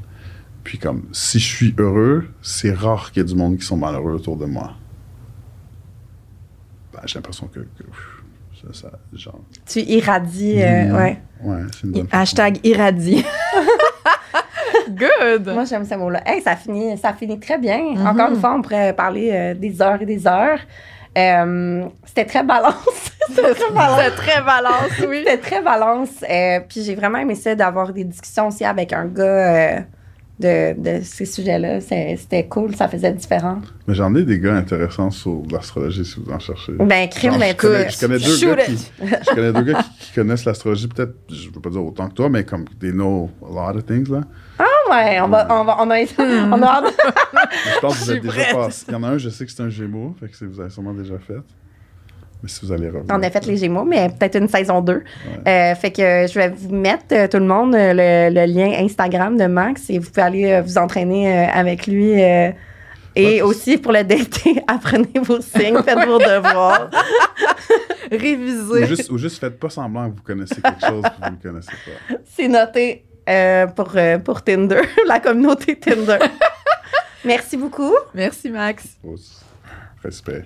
Puis comme, si je suis heureux, c'est rare qu'il y ait du monde qui sont malheureux autour de moi. Ben, j'ai l'impression que, ça, ça, genre, Tu irradies, euh, Mhm. ouais. ouais, c'est une bonne. Hashtag irradie. Good. Moi, j'aime ce mot-là. Hey, ça finit, ça finit très bien. Mhm. Encore une fois, on pourrait parler euh, des heures et des heures. Euh, C'était très balance. C'était très balance. C'est très balance, oui. C'était très balance. Euh, puis j'ai vraiment aimé ça d'avoir des discussions aussi avec un gars euh, de, de ces sujets-là. C'était cool, ça faisait différent. Mais j'en ai des gars intéressants sur l'astrologie si vous en cherchez. Ben, crime, ben, je, connais, écoute. je connais deux Shoot gars, it. qui, je connais deux gars qui, qui connaissent l'astrologie, peut-être, je veux pas dire autant que toi, mais comme they know a lot of things, là. Ah ouais, on, va, on, va, on a, Hmm. on a Je pense que vous êtes déjà passé. Il y en a un, je sais que c'est un gémeaux, fait que c'est- vous avez sûrement déjà fait. Si vous allez revenir. On a fait les Gémeaux, mais peut-être une saison 2. Euh, fait que je vais vous mettre, euh, tout le monde, euh, le, le lien Instagram de Max et vous pouvez aller euh, vous entraîner euh, avec lui. euh, et Ouais. aussi pour le dater, apprenez vos signes, faites vos devoirs. Ou Réviser. juste, ou juste faites pas semblant que vous connaissez quelque chose que vous ne connaissez pas. C'est noté euh, pour, euh, pour Tinder, la communauté Tinder. Merci beaucoup. Merci, Max. Respect.